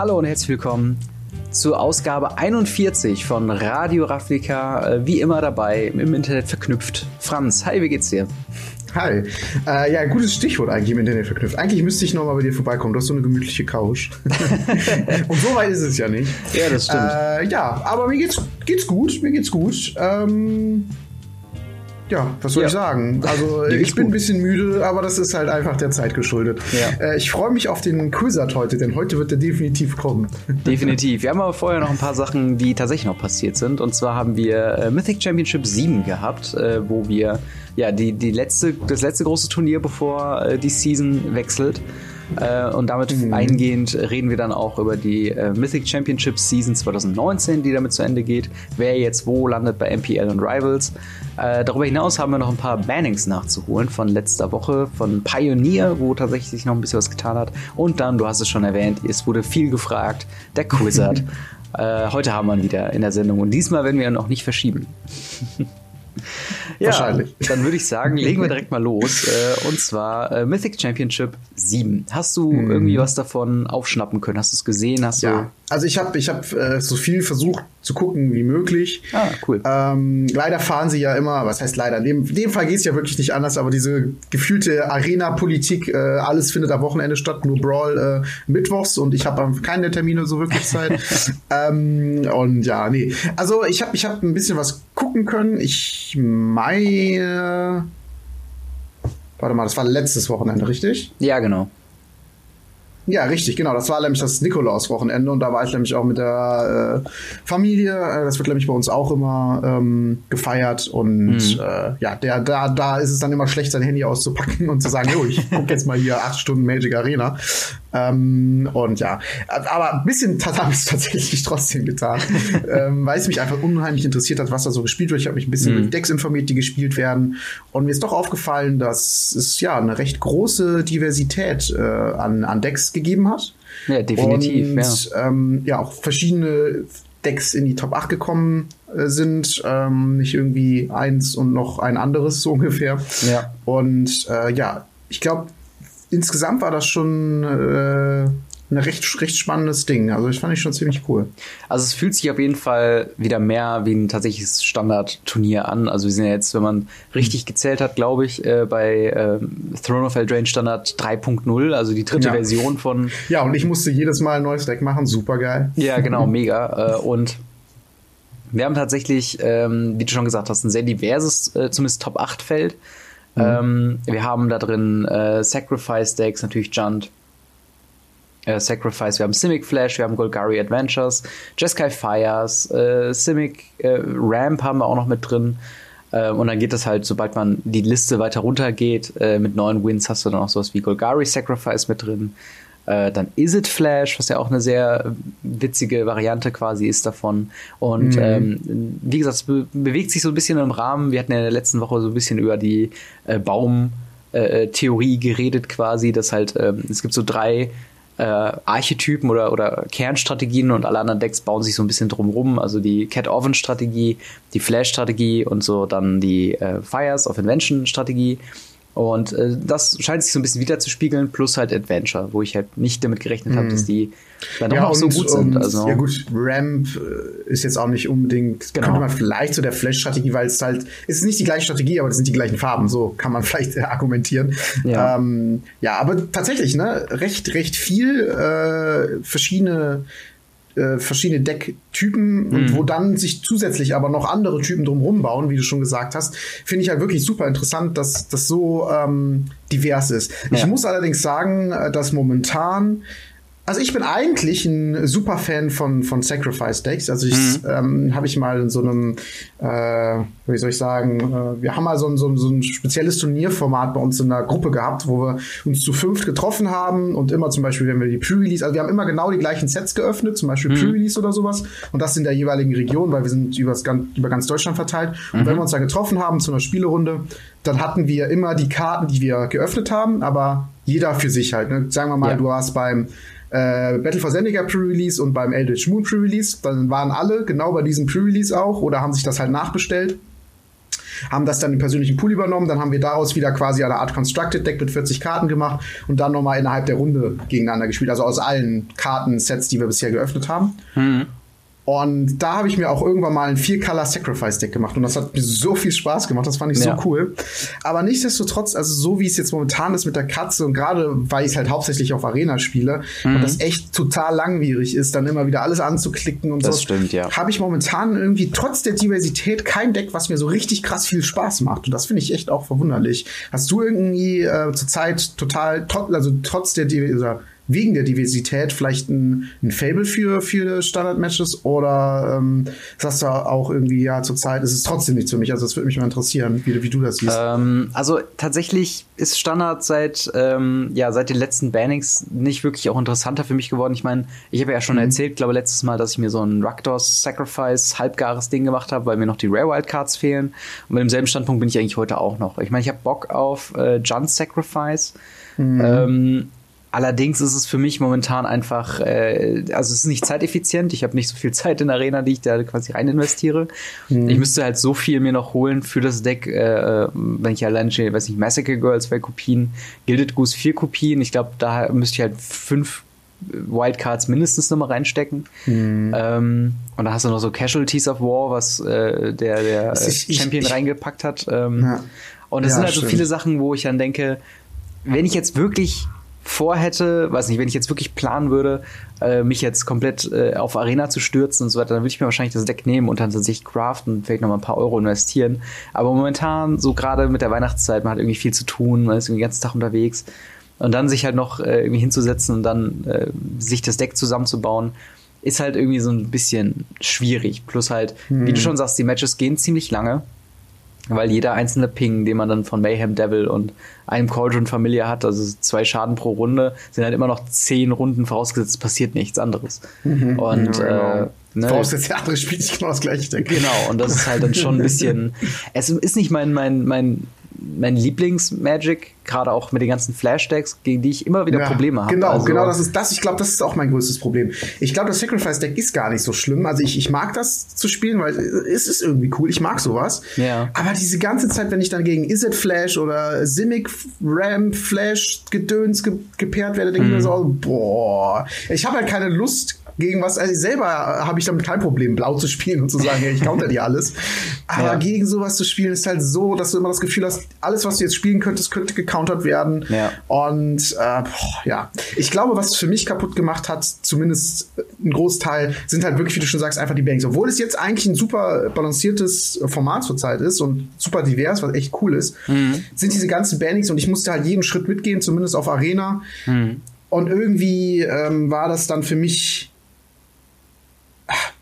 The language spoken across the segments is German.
Hallo und herzlich willkommen zur Ausgabe 41 von Radio Ravnica. Äh, wie immer dabei, im Internet verknüpft. Franz, hi, wie geht's dir? Hi. Äh, ja, gutes Stichwort eigentlich im Internet verknüpft. Eigentlich müsste ich nochmal bei dir vorbeikommen. Du hast so eine gemütliche Couch. Und so weit ist es ja nicht. Ja, das stimmt. Äh, ja, aber mir geht's, geht's gut. Mir geht's gut. Ähm, ja, was soll ja. ich sagen? Also ich bin ein bisschen müde, aber das ist halt einfach der Zeit geschuldet. Ja. Äh, ich freue mich auf den Quizard heute, denn heute wird er definitiv kommen. Definitiv. Wir haben aber vorher noch ein paar Sachen, die tatsächlich noch passiert sind. Und zwar haben wir äh, Mythic Championship 7 gehabt, äh, wo wir ja die, die letzte, das letzte große Turnier, bevor äh, die Season wechselt. Äh, und damit mhm. eingehend reden wir dann auch über die äh, Mythic Championship Season 2019, die damit zu Ende geht. Wer jetzt wo landet bei MPL und Rivals. Äh, darüber hinaus haben wir noch ein paar Bannings nachzuholen von letzter Woche, von Pioneer, wo tatsächlich sich noch ein bisschen was getan hat. Und dann, du hast es schon erwähnt, es wurde viel gefragt, der Quizard. Äh, heute haben wir ihn wieder in der Sendung und diesmal werden wir ihn auch nicht verschieben. Ja, Wahrscheinlich. Dann würde ich sagen, legen wir direkt mal los. Äh, und zwar äh, Mythic Championship 7. Hast du hm. irgendwie was davon aufschnappen können? Hast du es gesehen? Hast ja. du also ich habe ich hab, äh, so viel versucht zu gucken wie möglich. Ah, cool. Ähm, leider fahren sie ja immer, was heißt leider, in dem, in dem Fall geht's ja wirklich nicht anders, aber diese gefühlte Arena-Politik, äh, alles findet am Wochenende statt, nur Brawl äh, mittwochs und ich habe keine Termine so wirklich Zeit. ähm, und ja, nee. Also ich habe ich hab ein bisschen was gucken können. Ich meine. Warte mal, das war letztes Wochenende, richtig? Ja, genau. Ja, richtig, genau. Das war nämlich das Nikolaus-Wochenende und da war ich nämlich auch mit der äh, Familie. Äh, das wird nämlich bei uns auch immer ähm, gefeiert und mhm. äh, ja, der, da, da ist es dann immer schlecht, sein Handy auszupacken und zu sagen, jo, ich guck jetzt mal hier acht Stunden Magic Arena. Ähm, und ja, aber ein bisschen habe ich es tatsächlich trotzdem getan, ähm, weil es mich einfach unheimlich interessiert hat, was da so gespielt wird. Ich habe mich ein bisschen mhm. mit Decks informiert, die gespielt werden. Und mir ist doch aufgefallen, dass es ja eine recht große Diversität äh, an, an Decks gegeben hat. Ja, definitiv. Und, ja. Ähm, ja, auch verschiedene Decks in die Top 8 gekommen äh, sind. Ähm, nicht irgendwie eins und noch ein anderes so ungefähr. Ja. Und äh, ja, ich glaube, insgesamt war das schon äh, ein recht, recht spannendes Ding. Also, das fand ich schon ziemlich cool. Also, es fühlt sich auf jeden Fall wieder mehr wie ein tatsächliches Standardturnier an. Also, wir sind ja jetzt, wenn man richtig gezählt hat, glaube ich, äh, bei äh, Throne of Eldraine Standard 3.0, also die dritte ja. Version von. Ja, und ich musste jedes Mal ein neues Deck machen. Super geil. Ja, genau, mega. Äh, und wir haben tatsächlich, ähm, wie du schon gesagt hast, ein sehr diverses, äh, zumindest Top 8 Feld. Mhm. Ähm, wir haben da drin äh, Sacrifice Decks, natürlich Junt. Äh, Sacrifice, wir haben Simic Flash, wir haben Golgari Adventures, Jeskai Fires, äh, Simic äh, Ramp haben wir auch noch mit drin. Äh, und dann geht es halt, sobald man die Liste weiter runter geht, äh, mit neuen Wins hast du dann auch sowas wie Golgari Sacrifice mit drin. Äh, dann Is It Flash, was ja auch eine sehr witzige Variante quasi ist davon. Und mhm. ähm, wie gesagt, es be bewegt sich so ein bisschen im Rahmen. Wir hatten ja in der letzten Woche so ein bisschen über die äh, Baumtheorie äh, geredet quasi, dass halt ähm, es gibt so drei äh, Archetypen oder, oder Kernstrategien und alle anderen Decks bauen sich so ein bisschen drumrum. Also die Cat-Oven-Strategie, die Flash-Strategie und so dann die äh, Fires of Invention-Strategie. Und äh, das scheint sich so ein bisschen wiederzuspiegeln, plus halt Adventure, wo ich halt nicht damit gerechnet habe, dass mhm. die dann ja, auch so gut sind. Also. Ja gut, Ramp äh, ist jetzt auch nicht unbedingt, genau. könnte man vielleicht zu so der Flash-Strategie, weil es halt, es ist nicht die gleiche Strategie, aber es sind die gleichen Farben, so kann man vielleicht äh, argumentieren. Ja. Ähm, ja, aber tatsächlich, ne, recht, recht viel äh, verschiedene äh, verschiedene Decktypen mhm. und wo dann sich zusätzlich aber noch andere Typen drumherum bauen, wie du schon gesagt hast, finde ich halt wirklich super interessant, dass das so ähm, divers ist. Ja. Ich muss allerdings sagen, äh, dass momentan also ich bin eigentlich ein super Fan von, von Sacrifice Decks. Also ich mhm. ähm, habe ich mal in so einem, äh, wie soll ich sagen, äh, wir haben mal so ein, so, ein, so ein spezielles Turnierformat bei uns in der Gruppe gehabt, wo wir uns zu fünft getroffen haben und immer zum Beispiel, wenn wir die Pre-Release, also wir haben immer genau die gleichen Sets geöffnet, zum Beispiel mhm. Pre-Release oder sowas und das in der jeweiligen Region, weil wir sind über ganz Deutschland verteilt. Und mhm. wenn wir uns dann getroffen haben zu einer Spielerunde, dann hatten wir immer die Karten, die wir geöffnet haben, aber jeder für sich halt. Ne? Sagen wir mal, ja. du hast beim äh, Battle for Zendika Pre-Release und beim Eldritch Moon Pre-Release. Dann waren alle genau bei diesem Pre-Release auch oder haben sich das halt nachbestellt. haben das dann im persönlichen Pool übernommen, dann haben wir daraus wieder quasi eine Art Constructed Deck mit 40 Karten gemacht und dann nochmal innerhalb der Runde gegeneinander gespielt, also aus allen Kartensets, die wir bisher geöffnet haben. Mhm. Und da habe ich mir auch irgendwann mal ein Vier-Color Sacrifice Deck gemacht und das hat mir so viel Spaß gemacht, das fand ich ja. so cool. Aber nichtsdestotrotz, also so wie es jetzt momentan ist mit der Katze und gerade weil ich es halt hauptsächlich auf Arena spiele mhm. und das echt total langwierig ist, dann immer wieder alles anzuklicken und das so. Das stimmt, ja. Habe ich momentan irgendwie trotz der Diversität kein Deck, was mir so richtig krass viel Spaß macht und das finde ich echt auch verwunderlich. Hast du irgendwie äh, zurzeit total, also trotz der dieser wegen der Diversität vielleicht ein, ein Fable für, für Standard-Matches oder ähm, sagst du auch irgendwie, ja, zurzeit ist es trotzdem nicht für mich? Also, das würde mich mal interessieren, wie, wie du das siehst. Ähm, also, tatsächlich ist Standard seit, ähm, ja, seit den letzten Bannings nicht wirklich auch interessanter für mich geworden. Ich meine, ich habe ja schon mhm. erzählt, glaube letztes Mal, dass ich mir so ein Rakdos Sacrifice halbgares Ding gemacht habe, weil mir noch die Rare Wild Cards fehlen. Und mit demselben Standpunkt bin ich eigentlich heute auch noch. Ich meine, ich habe Bock auf äh, Junt Sacrifice. Mhm. Ähm, Allerdings ist es für mich momentan einfach, äh, also es ist nicht zeiteffizient. Ich habe nicht so viel Zeit in Arena, die ich da quasi rein investiere. Mhm. Ich müsste halt so viel mir noch holen für das Deck, äh, wenn ich allein stehe, weiß nicht, Massacre Girl zwei Kopien, Gilded Goose vier Kopien. Ich glaube, da müsste ich halt fünf Wildcards mindestens nochmal reinstecken. Mhm. Ähm, und da hast du noch so Casualties of War, was äh, der, der ich, Champion ich, reingepackt hat. Ähm, ja. Und es ja, sind halt stimmt. so viele Sachen, wo ich dann denke, wenn ich jetzt wirklich vorhätte, weiß nicht, wenn ich jetzt wirklich planen würde, äh, mich jetzt komplett äh, auf Arena zu stürzen und so weiter, dann würde ich mir wahrscheinlich das Deck nehmen und dann tatsächlich craften und vielleicht noch mal ein paar Euro investieren. Aber momentan, so gerade mit der Weihnachtszeit, man hat irgendwie viel zu tun, man ist irgendwie den ganzen Tag unterwegs. Und dann sich halt noch äh, irgendwie hinzusetzen und dann äh, sich das Deck zusammenzubauen, ist halt irgendwie so ein bisschen schwierig. Plus halt, hm. wie du hm. schon sagst, die Matches gehen ziemlich lange weil jeder einzelne Ping, den man dann von Mayhem Devil und einem Cauldron Familie hat, also zwei Schaden pro Runde, sind halt immer noch zehn Runden vorausgesetzt, passiert nichts anderes. Mhm. Und genau. äh, ne, Vorausgesetzt der andere spielt sich genau das gleiche, denke Genau, und das ist halt dann schon ein bisschen. es ist nicht mein, mein, mein mein Lieblings-Magic, gerade auch mit den ganzen Flash-Decks, gegen die ich immer wieder ja, Probleme habe. Genau, also, genau, das ist das. Ich glaube, das ist auch mein größtes Problem. Ich glaube, das Sacrifice-Deck ist gar nicht so schlimm. Also ich, ich mag das zu spielen, weil es ist irgendwie cool. Ich mag sowas. Ja. Aber diese ganze Zeit, wenn ich dann gegen Izzet Flash oder Simic Ram Flash Gedöns ge gepaart werde, denke ich mir mhm. so, boah, ich habe halt keine Lust, gegen was, also selber habe ich damit kein Problem, blau zu spielen und zu sagen, ja, ich counter dir alles. Aber ja. gegen sowas zu spielen ist halt so, dass du immer das Gefühl hast, alles, was du jetzt spielen könntest, könnte gecountert werden. Ja. Und äh, boah, ja, ich glaube, was es für mich kaputt gemacht hat, zumindest ein Großteil, sind halt wirklich, wie du schon sagst, einfach die Banks. Obwohl es jetzt eigentlich ein super balanciertes Format zurzeit ist und super divers, was echt cool ist, mhm. sind diese ganzen Bannings und ich musste halt jeden Schritt mitgehen, zumindest auf Arena. Mhm. Und irgendwie ähm, war das dann für mich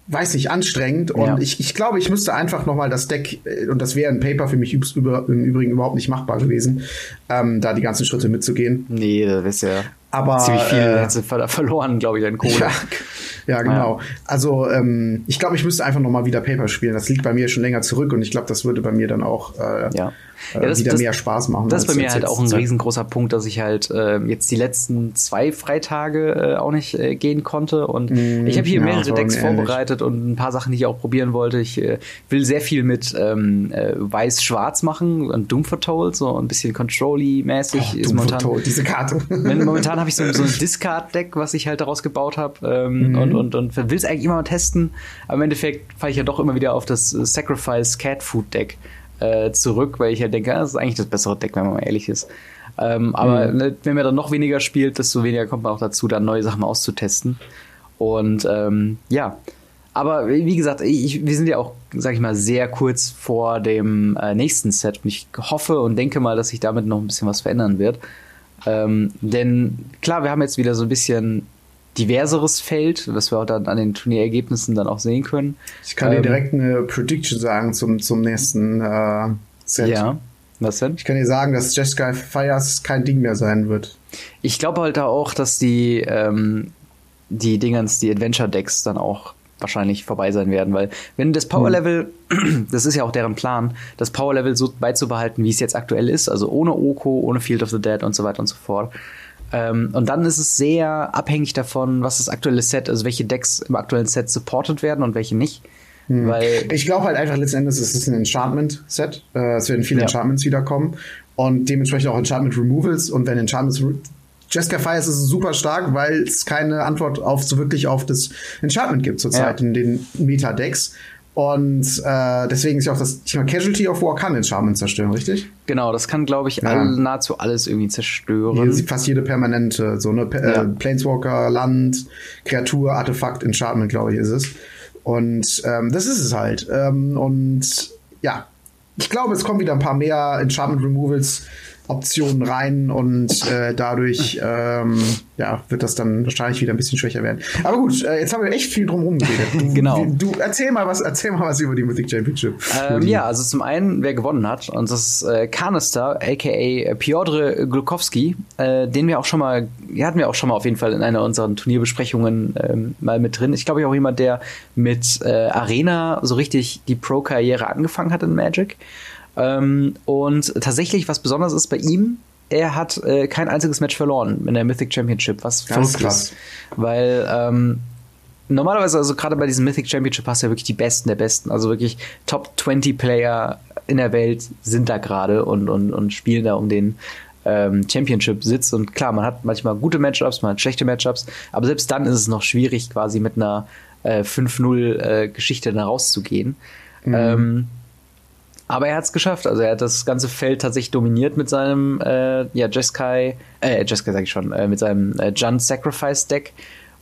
weiß nicht, anstrengend. Und ja. ich, ich glaube, ich müsste einfach noch mal das Deck, äh, und das wäre ein Paper für mich über, im Übrigen überhaupt nicht machbar gewesen, ähm, da die ganzen Schritte mitzugehen. Nee, das ist ja aber ziemlich viel äh, verloren, glaube ich, dein Kohle. Ja, ja genau. Ja. Also ähm, ich glaube, ich müsste einfach noch mal wieder Paper spielen. Das liegt bei mir schon länger zurück und ich glaube, das würde bei mir dann auch äh, ja. Äh, ja, das, wieder das, mehr Spaß machen. Das ist bei mir halt auch ein riesengroßer Punkt, dass ich halt äh, jetzt die letzten zwei Freitage äh, auch nicht äh, gehen konnte. Und mm, ich habe hier ja, mehrere Decks vorbereitet und ein paar Sachen, die ich auch probieren wollte. Ich äh, will sehr viel mit ähm, äh, Weiß-Schwarz machen und Doom Foretold, so ein bisschen Control-mäßig. Oh, Doom momentan, Foretold, diese Karte. momentan habe ich so, so ein Discard-Deck, was ich halt daraus gebaut habe ähm, mhm. und, und, und will es eigentlich immer mal testen. Aber im Endeffekt falle ich ja doch immer wieder auf das Sacrifice Cat Food Deck äh, zurück, weil ich ja denke, das ist eigentlich das bessere Deck, wenn man mal ehrlich ist. Ähm, aber mhm. ne, wenn man dann noch weniger spielt, desto weniger kommt man auch dazu, dann neue Sachen auszutesten. Und ähm, ja, aber wie gesagt, ich, wir sind ja auch, sag ich mal, sehr kurz vor dem äh, nächsten Set. Und ich hoffe und denke mal, dass sich damit noch ein bisschen was verändern wird. Ähm, denn klar, wir haben jetzt wieder so ein bisschen diverseres Feld, was wir auch dann an den Turnierergebnissen dann auch sehen können. Ich kann ähm, dir direkt eine Prediction sagen zum, zum nächsten äh, Set. Ja. Was denn? Ich kann dir sagen, dass Jeskai Fires kein Ding mehr sein wird. Ich glaube halt auch, dass die, ähm, die Dingens, die Adventure-Decks dann auch wahrscheinlich vorbei sein werden, weil wenn das Power Level, hm. das ist ja auch deren Plan, das Power Level so beizubehalten, wie es jetzt aktuell ist, also ohne Oko, ohne Field of the Dead und so weiter und so fort, ähm, und dann ist es sehr abhängig davon, was das aktuelle Set, also welche Decks im aktuellen Set supported werden und welche nicht. Hm. Weil ich glaube halt einfach letzten Endes, es ist ein Enchantment-Set. Äh, es werden viele ja. Enchantments wiederkommen und dementsprechend auch Enchantment Removals. Und wenn Enchantments Jessica Fires ist super stark, weil es keine Antwort auf so wirklich auf das Enchantment gibt zurzeit ja. in den Meta-Decks. Und äh, deswegen ist ja auch das Thema Casualty of War kann Enchantment zerstören, richtig? Genau, das kann, glaube ich, ja. all, nahezu alles irgendwie zerstören. Hier fast jede permanente, so eine äh, ja. Planeswalker, Land, Kreatur, Artefakt, Enchantment, glaube ich, ist es. Und ähm, das ist es halt. Ähm, und ja, ich glaube, es kommen wieder ein paar mehr Enchantment Removals Optionen rein und äh, dadurch ähm, ja, wird das dann wahrscheinlich wieder ein bisschen schwächer werden. Aber gut, äh, jetzt haben wir echt viel drum geredet. genau. Du, erzähl mal was, erzähl mal was über die Mythic Championship. Ähm, ja, also zum einen, wer gewonnen hat, und das ist äh, Kanister, aka Piotr Glukowski, äh, den wir auch schon mal, hatten wir auch schon mal auf jeden Fall in einer unserer Turnierbesprechungen ähm, mal mit drin. Ich glaube, auch jemand, der mit äh, Arena so richtig die Pro-Karriere angefangen hat in Magic. Ähm, und tatsächlich, was besonders ist bei ihm, er hat äh, kein einziges Match verloren in der Mythic Championship, was Ganz krass. Ist, weil ähm, normalerweise, also gerade bei diesem Mythic Championship hast du ja wirklich die Besten der Besten, also wirklich Top 20 Player in der Welt sind da gerade und, und, und spielen da um den ähm, Championship-Sitz. Und klar, man hat manchmal gute Matchups, man hat schlechte Matchups, aber selbst dann ist es noch schwierig, quasi mit einer äh, 5-0-Geschichte äh, da rauszugehen. Mhm. Ähm, aber er hat es geschafft. Also er hat das ganze Feld tatsächlich dominiert mit seinem äh, ja, Jeskai, äh, Jeskai sag ich schon, äh, mit seinem äh, Jund Sacrifice Deck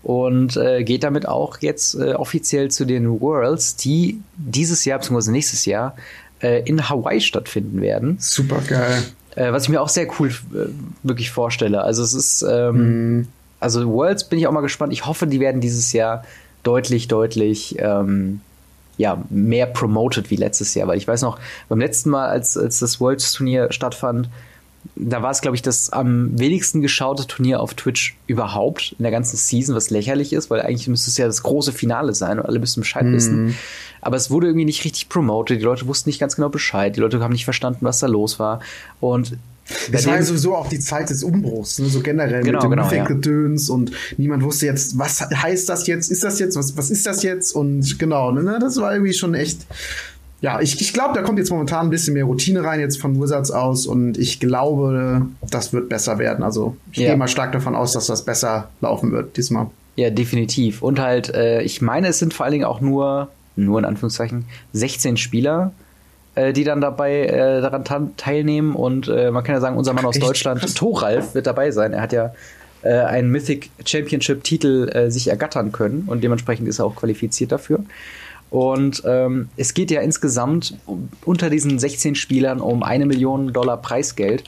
und äh, geht damit auch jetzt äh, offiziell zu den Worlds, die dieses Jahr bzw. nächstes Jahr äh, in Hawaii stattfinden werden. Super geil. Äh, was ich mir auch sehr cool äh, wirklich vorstelle. Also es ist, ähm, mm. also Worlds bin ich auch mal gespannt. Ich hoffe, die werden dieses Jahr deutlich, deutlich ähm, ja, mehr promoted wie letztes Jahr. Weil ich weiß noch, beim letzten Mal, als, als das Worlds Turnier stattfand, da war es, glaube ich, das am wenigsten geschaute Turnier auf Twitch überhaupt in der ganzen Season, was lächerlich ist, weil eigentlich müsste es ja das große Finale sein und alle müssten Bescheid mm. wissen. Aber es wurde irgendwie nicht richtig promoted, die Leute wussten nicht ganz genau Bescheid, die Leute haben nicht verstanden, was da los war. Und es war ja sowieso auch die Zeit des Umbruchs, ne? so generell genau, mit dem genau, Gedöns ja. und niemand wusste jetzt, was heißt das jetzt, ist das jetzt, was, was ist das jetzt und genau, ne? das war irgendwie schon echt, ja, ich, ich glaube, da kommt jetzt momentan ein bisschen mehr Routine rein jetzt von Wizards aus und ich glaube, das wird besser werden. Also ich ja. gehe mal stark davon aus, dass das besser laufen wird diesmal. Ja, definitiv. Und halt, äh, ich meine, es sind vor allen Dingen auch nur, nur in Anführungszeichen, 16 Spieler äh, die dann dabei äh, daran teilnehmen. Und äh, man kann ja sagen, unser Mann aus Echt? Deutschland, Thoralf, wird dabei sein. Er hat ja äh, einen Mythic Championship-Titel äh, sich ergattern können und dementsprechend ist er auch qualifiziert dafür. Und ähm, es geht ja insgesamt unter diesen 16 Spielern um eine Million Dollar Preisgeld.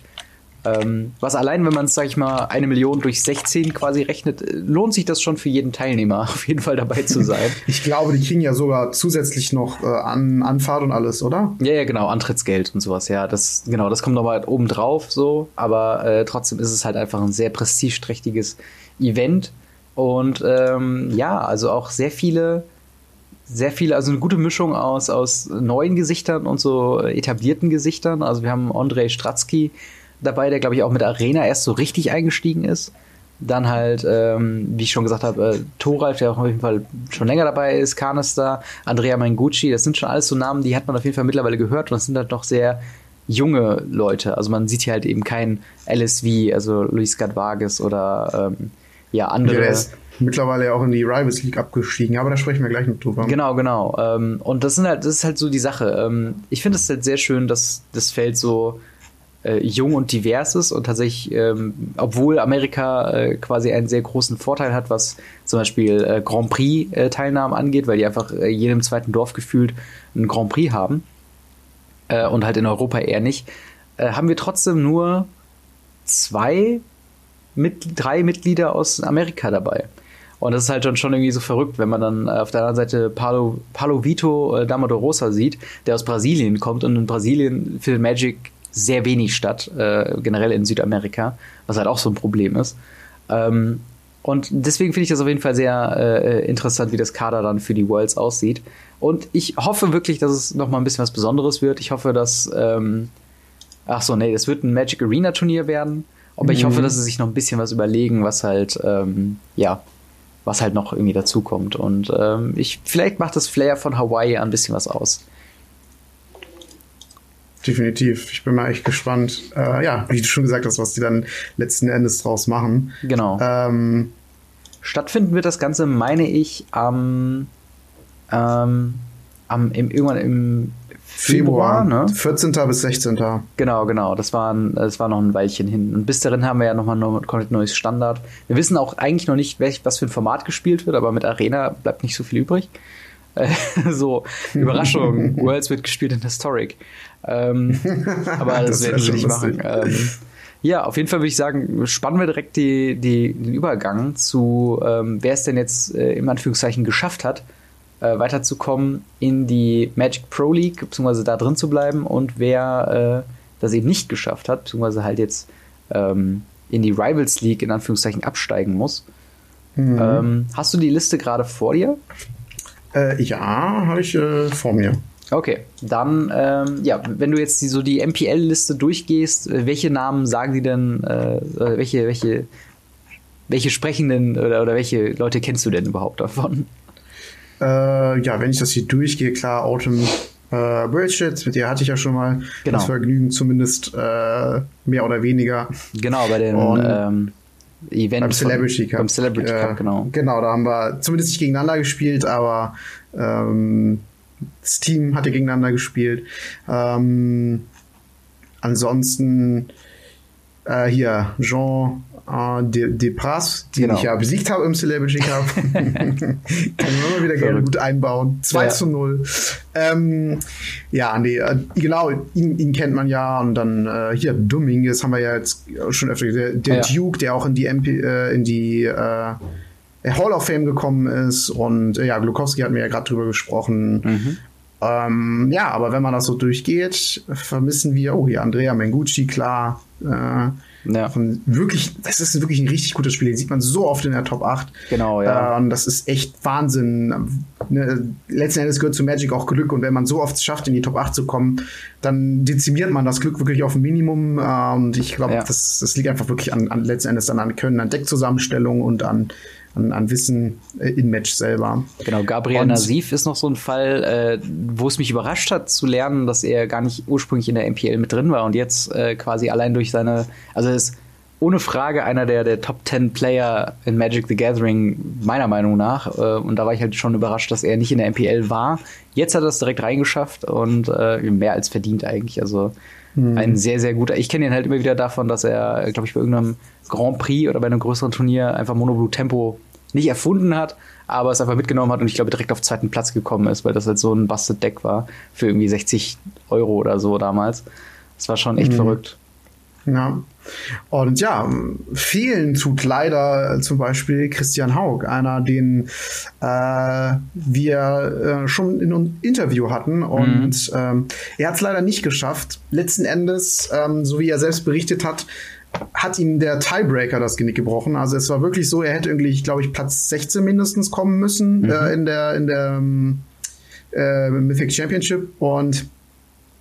Ähm, was allein, wenn man es, sag ich mal, eine Million durch 16 quasi rechnet, äh, lohnt sich das schon für jeden Teilnehmer, auf jeden Fall dabei zu sein. ich glaube, die kriegen ja sogar zusätzlich noch äh, an Anfahrt und alles, oder? Ja, ja, genau, Antrittsgeld und sowas, ja. Das, genau, das kommt nochmal oben drauf, so, aber äh, trotzdem ist es halt einfach ein sehr prestigeträchtiges Event. Und ähm, ja, also auch sehr viele sehr viele, also eine gute Mischung aus, aus neuen Gesichtern und so etablierten Gesichtern. Also wir haben Andrei Stratsky, dabei, der glaube ich auch mit Arena erst so richtig eingestiegen ist. Dann halt, ähm, wie ich schon gesagt habe, äh, Thoralf, der auch auf jeden Fall schon länger dabei ist, Kanister, Andrea Mangucci, das sind schon alles so Namen, die hat man auf jeden Fall mittlerweile gehört und das sind halt doch sehr junge Leute. Also man sieht hier halt eben kein LSV, also Luis Gadvages oder ähm, ja, andere. Ja, mittlerweile ja auch in die Rivals League abgestiegen, aber da sprechen wir gleich noch drüber. Genau, genau. Ähm, und das sind halt, das ist halt so die Sache. Ähm, ich finde es halt sehr schön, dass das Feld so äh, jung und divers ist und tatsächlich, ähm, obwohl Amerika äh, quasi einen sehr großen Vorteil hat, was zum Beispiel äh, Grand Prix-Teilnahmen angeht, weil die einfach äh, jedem zweiten Dorf gefühlt einen Grand Prix haben äh, und halt in Europa eher nicht, äh, haben wir trotzdem nur zwei, mit, drei Mitglieder aus Amerika dabei. Und das ist halt schon, schon irgendwie so verrückt, wenn man dann auf der anderen Seite Palo, Palo Vito äh, Damadorosa sieht, der aus Brasilien kommt und in Brasilien für Magic sehr wenig statt, äh, generell in Südamerika, was halt auch so ein Problem ist. Ähm, und deswegen finde ich das auf jeden Fall sehr äh, interessant, wie das Kader dann für die Worlds aussieht. Und ich hoffe wirklich, dass es noch mal ein bisschen was Besonderes wird. Ich hoffe, dass ähm, ach so, nee, es wird ein Magic Arena Turnier werden. Aber mhm. ich hoffe, dass sie sich noch ein bisschen was überlegen, was halt ähm, ja was halt noch irgendwie dazukommt. Und ähm, ich, vielleicht macht das Flair von Hawaii ein bisschen was aus. Definitiv. Ich bin mal echt gespannt. Äh, ja, wie du schon gesagt hast, was die dann letzten Endes draus machen. Genau. Ähm, Stattfinden wird das Ganze, meine ich, am, ähm, am im, irgendwann im Februar, Februar ne? 14. bis 16. Genau, genau. Das war, ein, das war noch ein Weilchen hin. Und bis dahin haben wir ja nochmal ein komplett neues Standard. Wir wissen auch eigentlich noch nicht, welch, was für ein Format gespielt wird, aber mit Arena bleibt nicht so viel übrig. so, Überraschung, Worlds wird gespielt in Historic. Ähm, aber das, das werden sie nicht machen. Ähm, ja, auf jeden Fall würde ich sagen, spannen wir direkt die, die, den Übergang zu, ähm, wer es denn jetzt äh, im Anführungszeichen geschafft hat, äh, weiterzukommen in die Magic Pro League, beziehungsweise da drin zu bleiben und wer äh, das eben nicht geschafft hat, beziehungsweise halt jetzt ähm, in die Rivals League in Anführungszeichen absteigen muss. Mhm. Ähm, hast du die Liste gerade vor dir? Äh, ja, habe ich äh, vor mir. Okay, dann, ähm, ja, wenn du jetzt die, so die MPL-Liste durchgehst, äh, welche Namen sagen die denn, äh, welche, welche, welche sprechenden oder, oder welche Leute kennst du denn überhaupt davon? Äh, ja, wenn ich das hier durchgehe, klar, Autumn äh, Bullshit, mit der hatte ich ja schon mal genau. das Vergnügen, zumindest äh, mehr oder weniger. Genau, bei den ähm, Event beim Celebrity Cup. Beim Celebrity Cup, genau. Genau, da haben wir zumindest nicht gegeneinander gespielt, aber ähm, das Team hatte gegeneinander gespielt. Ähm, ansonsten äh, hier Jean äh, De, Depras, den genau. ich ja besiegt habe im Celebrity Cup. Kann ich immer wieder gerne gut einbauen. 2 ja. zu 0. Ähm, ja, nee, äh, genau, ihn, ihn, kennt man ja. Und dann äh, hier Dominguez haben wir ja jetzt schon öfter gesehen. Der, ja. Duke, der auch in die MP, äh, in die äh, Hall of Fame gekommen ist. Und äh, ja, Glukowski hatten wir ja gerade drüber gesprochen. Mhm. Ähm, ja, aber wenn man das so durchgeht, vermissen wir, oh, hier Andrea Mengucci, klar. Äh, ja. Wirklich, das ist wirklich ein richtig gutes Spiel. Den sieht man so oft in der Top 8. Genau, ja. Äh, und das ist echt Wahnsinn. Ne, letzten Endes gehört zu Magic auch Glück. Und wenn man so oft schafft, in die Top 8 zu kommen, dann dezimiert man das Glück wirklich auf ein Minimum. Äh, und ich glaube, ja. das, das liegt einfach wirklich an, an letzten Endes dann an Können, an Deckzusammenstellung und an an, an Wissen äh, im Match selber. Genau, Gabriel und, Nasif ist noch so ein Fall, äh, wo es mich überrascht hat zu lernen, dass er gar nicht ursprünglich in der MPL mit drin war und jetzt äh, quasi allein durch seine, also ist ohne Frage einer der, der Top 10 Player in Magic the Gathering, meiner Meinung nach. Äh, und da war ich halt schon überrascht, dass er nicht in der MPL war. Jetzt hat er es direkt reingeschafft und äh, mehr als verdient eigentlich. Also mhm. ein sehr, sehr guter. Ich kenne ihn halt immer wieder davon, dass er, glaube ich, bei irgendeinem Grand Prix oder bei einem größeren Turnier einfach Monoblue Tempo nicht erfunden hat, aber es einfach mitgenommen hat und ich glaube direkt auf zweiten Platz gekommen ist, weil das halt so ein Busted Deck war für irgendwie 60 Euro oder so damals. Das war schon echt mhm. verrückt. Ja. Und ja, vielen tut leider zum Beispiel Christian Haug, einer, den äh, wir äh, schon in einem Interview hatten. Und mhm. ähm, er hat es leider nicht geschafft. Letzten Endes, ähm, so wie er selbst berichtet hat, hat ihm der Tiebreaker das Genick gebrochen. Also es war wirklich so, er hätte irgendwie, glaube ich, Platz 16 mindestens kommen müssen mhm. äh, in der in der ähm, äh, Mythic Championship und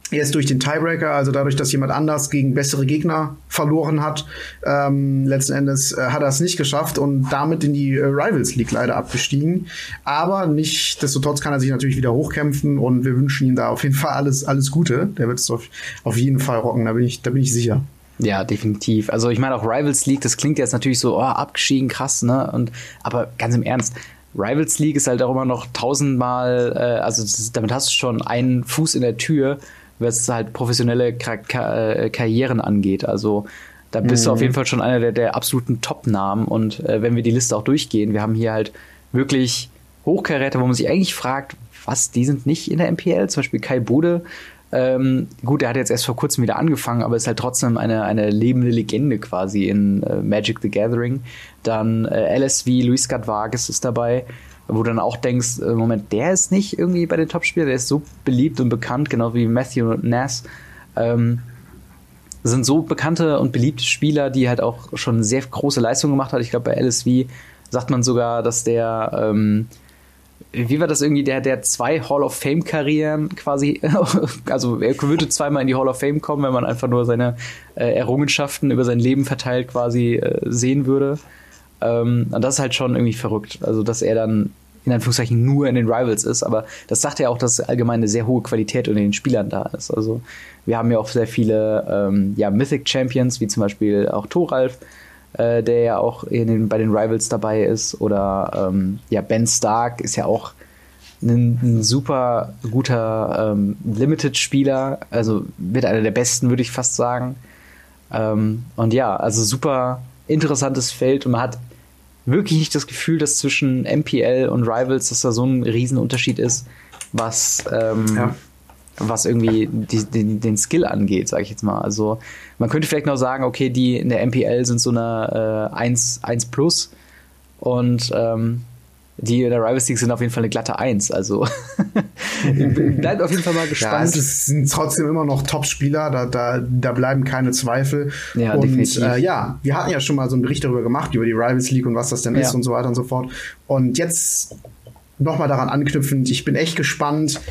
er ist durch den Tiebreaker, also dadurch, dass jemand anders gegen bessere Gegner verloren hat, ähm, letzten Endes äh, hat er es nicht geschafft und damit in die äh, Rivals League leider abgestiegen. Aber nichtsdestotrotz kann er sich natürlich wieder hochkämpfen und wir wünschen ihm da auf jeden Fall alles, alles Gute. Der wird es auf, auf jeden Fall rocken, da bin ich, da bin ich sicher. Ja, definitiv. Also ich meine auch Rivals League, das klingt jetzt natürlich so, oh, abgeschieden, krass, ne? Und aber ganz im Ernst, Rivals League ist halt auch immer noch tausendmal, äh, also ist, damit hast du schon einen Fuß in der Tür, was halt professionelle Kar Kar äh, Karrieren angeht. Also da bist mhm. du auf mhm. jeden Fall schon einer der, der absoluten Top-Namen. Und äh, wenn wir die Liste auch durchgehen, wir haben hier halt wirklich Hochkaräter, wo man sich eigentlich fragt, was, die sind nicht in der MPL, zum Beispiel Kai Bude ähm, gut, er hat jetzt erst vor kurzem wieder angefangen, aber ist halt trotzdem eine, eine lebende Legende quasi in äh, Magic the Gathering. Dann äh, LSV, Luis Gadvargas ist dabei, wo du dann auch denkst, äh, Moment, der ist nicht irgendwie bei den Topspielern, der ist so beliebt und bekannt, genau wie Matthew Nass. Ähm, sind so bekannte und beliebte Spieler, die halt auch schon sehr große Leistungen gemacht hat. Ich glaube, bei LSV sagt man sogar, dass der ähm, wie war das irgendwie, der, der zwei Hall of Fame-Karrieren quasi, also er würde zweimal in die Hall of Fame kommen, wenn man einfach nur seine äh, Errungenschaften über sein Leben verteilt quasi äh, sehen würde. Ähm, und das ist halt schon irgendwie verrückt. Also, dass er dann in Anführungszeichen nur in den Rivals ist, aber das sagt ja auch, dass allgemein eine sehr hohe Qualität unter den Spielern da ist. Also wir haben ja auch sehr viele ähm, ja, Mythic Champions, wie zum Beispiel auch Thoralf, äh, der ja auch den, bei den Rivals dabei ist, oder ähm, ja, Ben Stark ist ja auch ein, ein super guter ähm, Limited-Spieler, also wird einer der besten, würde ich fast sagen. Ähm, und ja, also super interessantes Feld und man hat wirklich nicht das Gefühl, dass zwischen MPL und Rivals, dass da so ein Riesenunterschied ist, was, ähm, ja. Was irgendwie die, den, den Skill angeht, sage ich jetzt mal. Also man könnte vielleicht noch sagen, okay, die in der MPL sind so eine äh, 1, 1 plus und ähm, die in der Rivals League sind auf jeden Fall eine glatte Eins. Also bleibt auf jeden Fall mal gespannt. Ja, es sind trotzdem immer noch Top-Spieler, da, da, da bleiben keine Zweifel. Ja, und definitiv. Äh, ja, wir hatten ja schon mal so einen Bericht darüber gemacht, über die Rivals League und was das denn ja. ist und so weiter und so fort. Und jetzt nochmal daran anknüpfend, ich bin echt gespannt,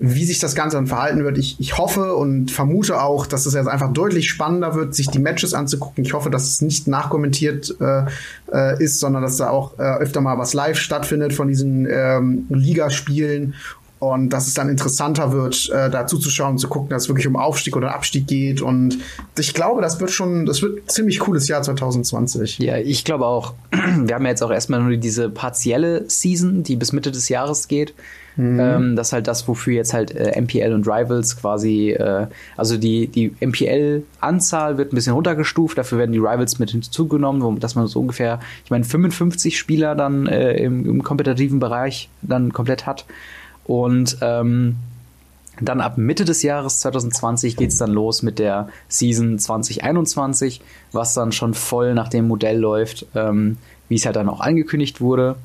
wie sich das Ganze dann verhalten wird. Ich, ich hoffe und vermute auch, dass es jetzt einfach deutlich spannender wird, sich die Matches anzugucken. Ich hoffe, dass es nicht nachkommentiert äh, äh, ist, sondern dass da auch äh, öfter mal was live stattfindet von diesen ähm, Ligaspielen und dass es dann interessanter wird, äh, da zuzuschauen und zu gucken, dass es wirklich um Aufstieg oder Abstieg geht. Und ich glaube, das wird schon, das wird ein ziemlich cooles Jahr 2020. Ja, ich glaube auch. Wir haben ja jetzt auch erstmal nur diese partielle Season, die bis Mitte des Jahres geht. Mhm. Ähm, das ist halt das, wofür jetzt halt äh, MPL und Rivals quasi, äh, also die, die MPL-Anzahl wird ein bisschen runtergestuft, dafür werden die Rivals mit hinzugenommen, wo, dass man so ungefähr, ich meine, 55 Spieler dann äh, im, im kompetitiven Bereich dann komplett hat. Und ähm, dann ab Mitte des Jahres 2020 geht es dann los mit der Season 2021, was dann schon voll nach dem Modell läuft, ähm, wie es halt dann auch angekündigt wurde.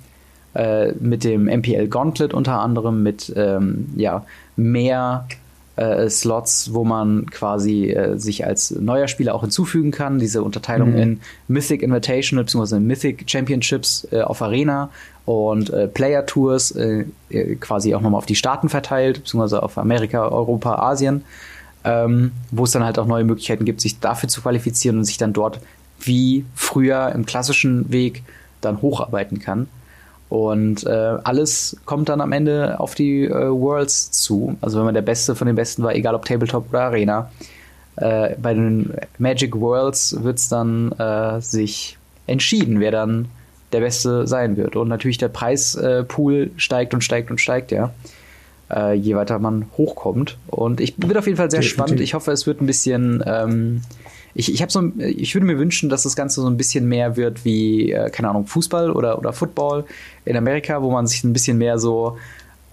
Äh, mit dem MPL Gauntlet unter anderem, mit ähm, ja, mehr äh, Slots, wo man quasi äh, sich als neuer Spieler auch hinzufügen kann. Diese Unterteilung mhm. in Mythic Invitational bzw. Mythic Championships äh, auf Arena und äh, Player Tours äh, äh, quasi auch nochmal auf die Staaten verteilt, beziehungsweise auf Amerika, Europa, Asien, ähm, wo es dann halt auch neue Möglichkeiten gibt, sich dafür zu qualifizieren und sich dann dort wie früher im klassischen Weg dann hocharbeiten kann. Und äh, alles kommt dann am Ende auf die äh, Worlds zu. Also wenn man der Beste von den Besten war, egal ob Tabletop oder Arena. Äh, bei den Magic Worlds wird es dann äh, sich entschieden, wer dann der Beste sein wird. Und natürlich der Preispool steigt und steigt und steigt, ja. Äh, je weiter man hochkommt. Und ich bin auf jeden Fall sehr Definitiv. spannend. Ich hoffe, es wird ein bisschen ähm, ich, ich, so, ich würde mir wünschen, dass das Ganze so ein bisschen mehr wird wie, äh, keine Ahnung, Fußball oder, oder Football in Amerika, wo man sich ein bisschen mehr so,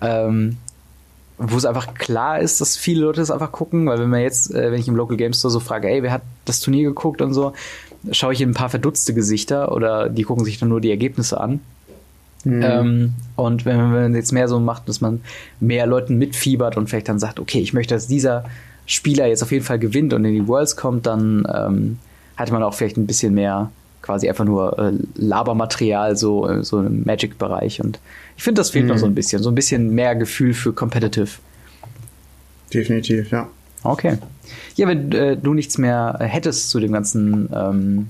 ähm, wo es einfach klar ist, dass viele Leute es einfach gucken, weil wenn man jetzt, äh, wenn ich im Local Game Store so frage, ey, wer hat das Turnier geguckt und so, schaue ich in ein paar verdutzte Gesichter oder die gucken sich dann nur die Ergebnisse an. Mhm. Ähm, und wenn man jetzt mehr so macht, dass man mehr Leuten mitfiebert und vielleicht dann sagt, okay, ich möchte, dass dieser Spieler jetzt auf jeden Fall gewinnt und in die Worlds kommt, dann ähm, hat man auch vielleicht ein bisschen mehr quasi einfach nur äh, Labermaterial so, äh, so im Magic-Bereich. Und ich finde, das fehlt mhm. noch so ein bisschen. So ein bisschen mehr Gefühl für Competitive. Definitiv, ja. Okay. Ja, wenn äh, du nichts mehr hättest zu dem ganzen ähm,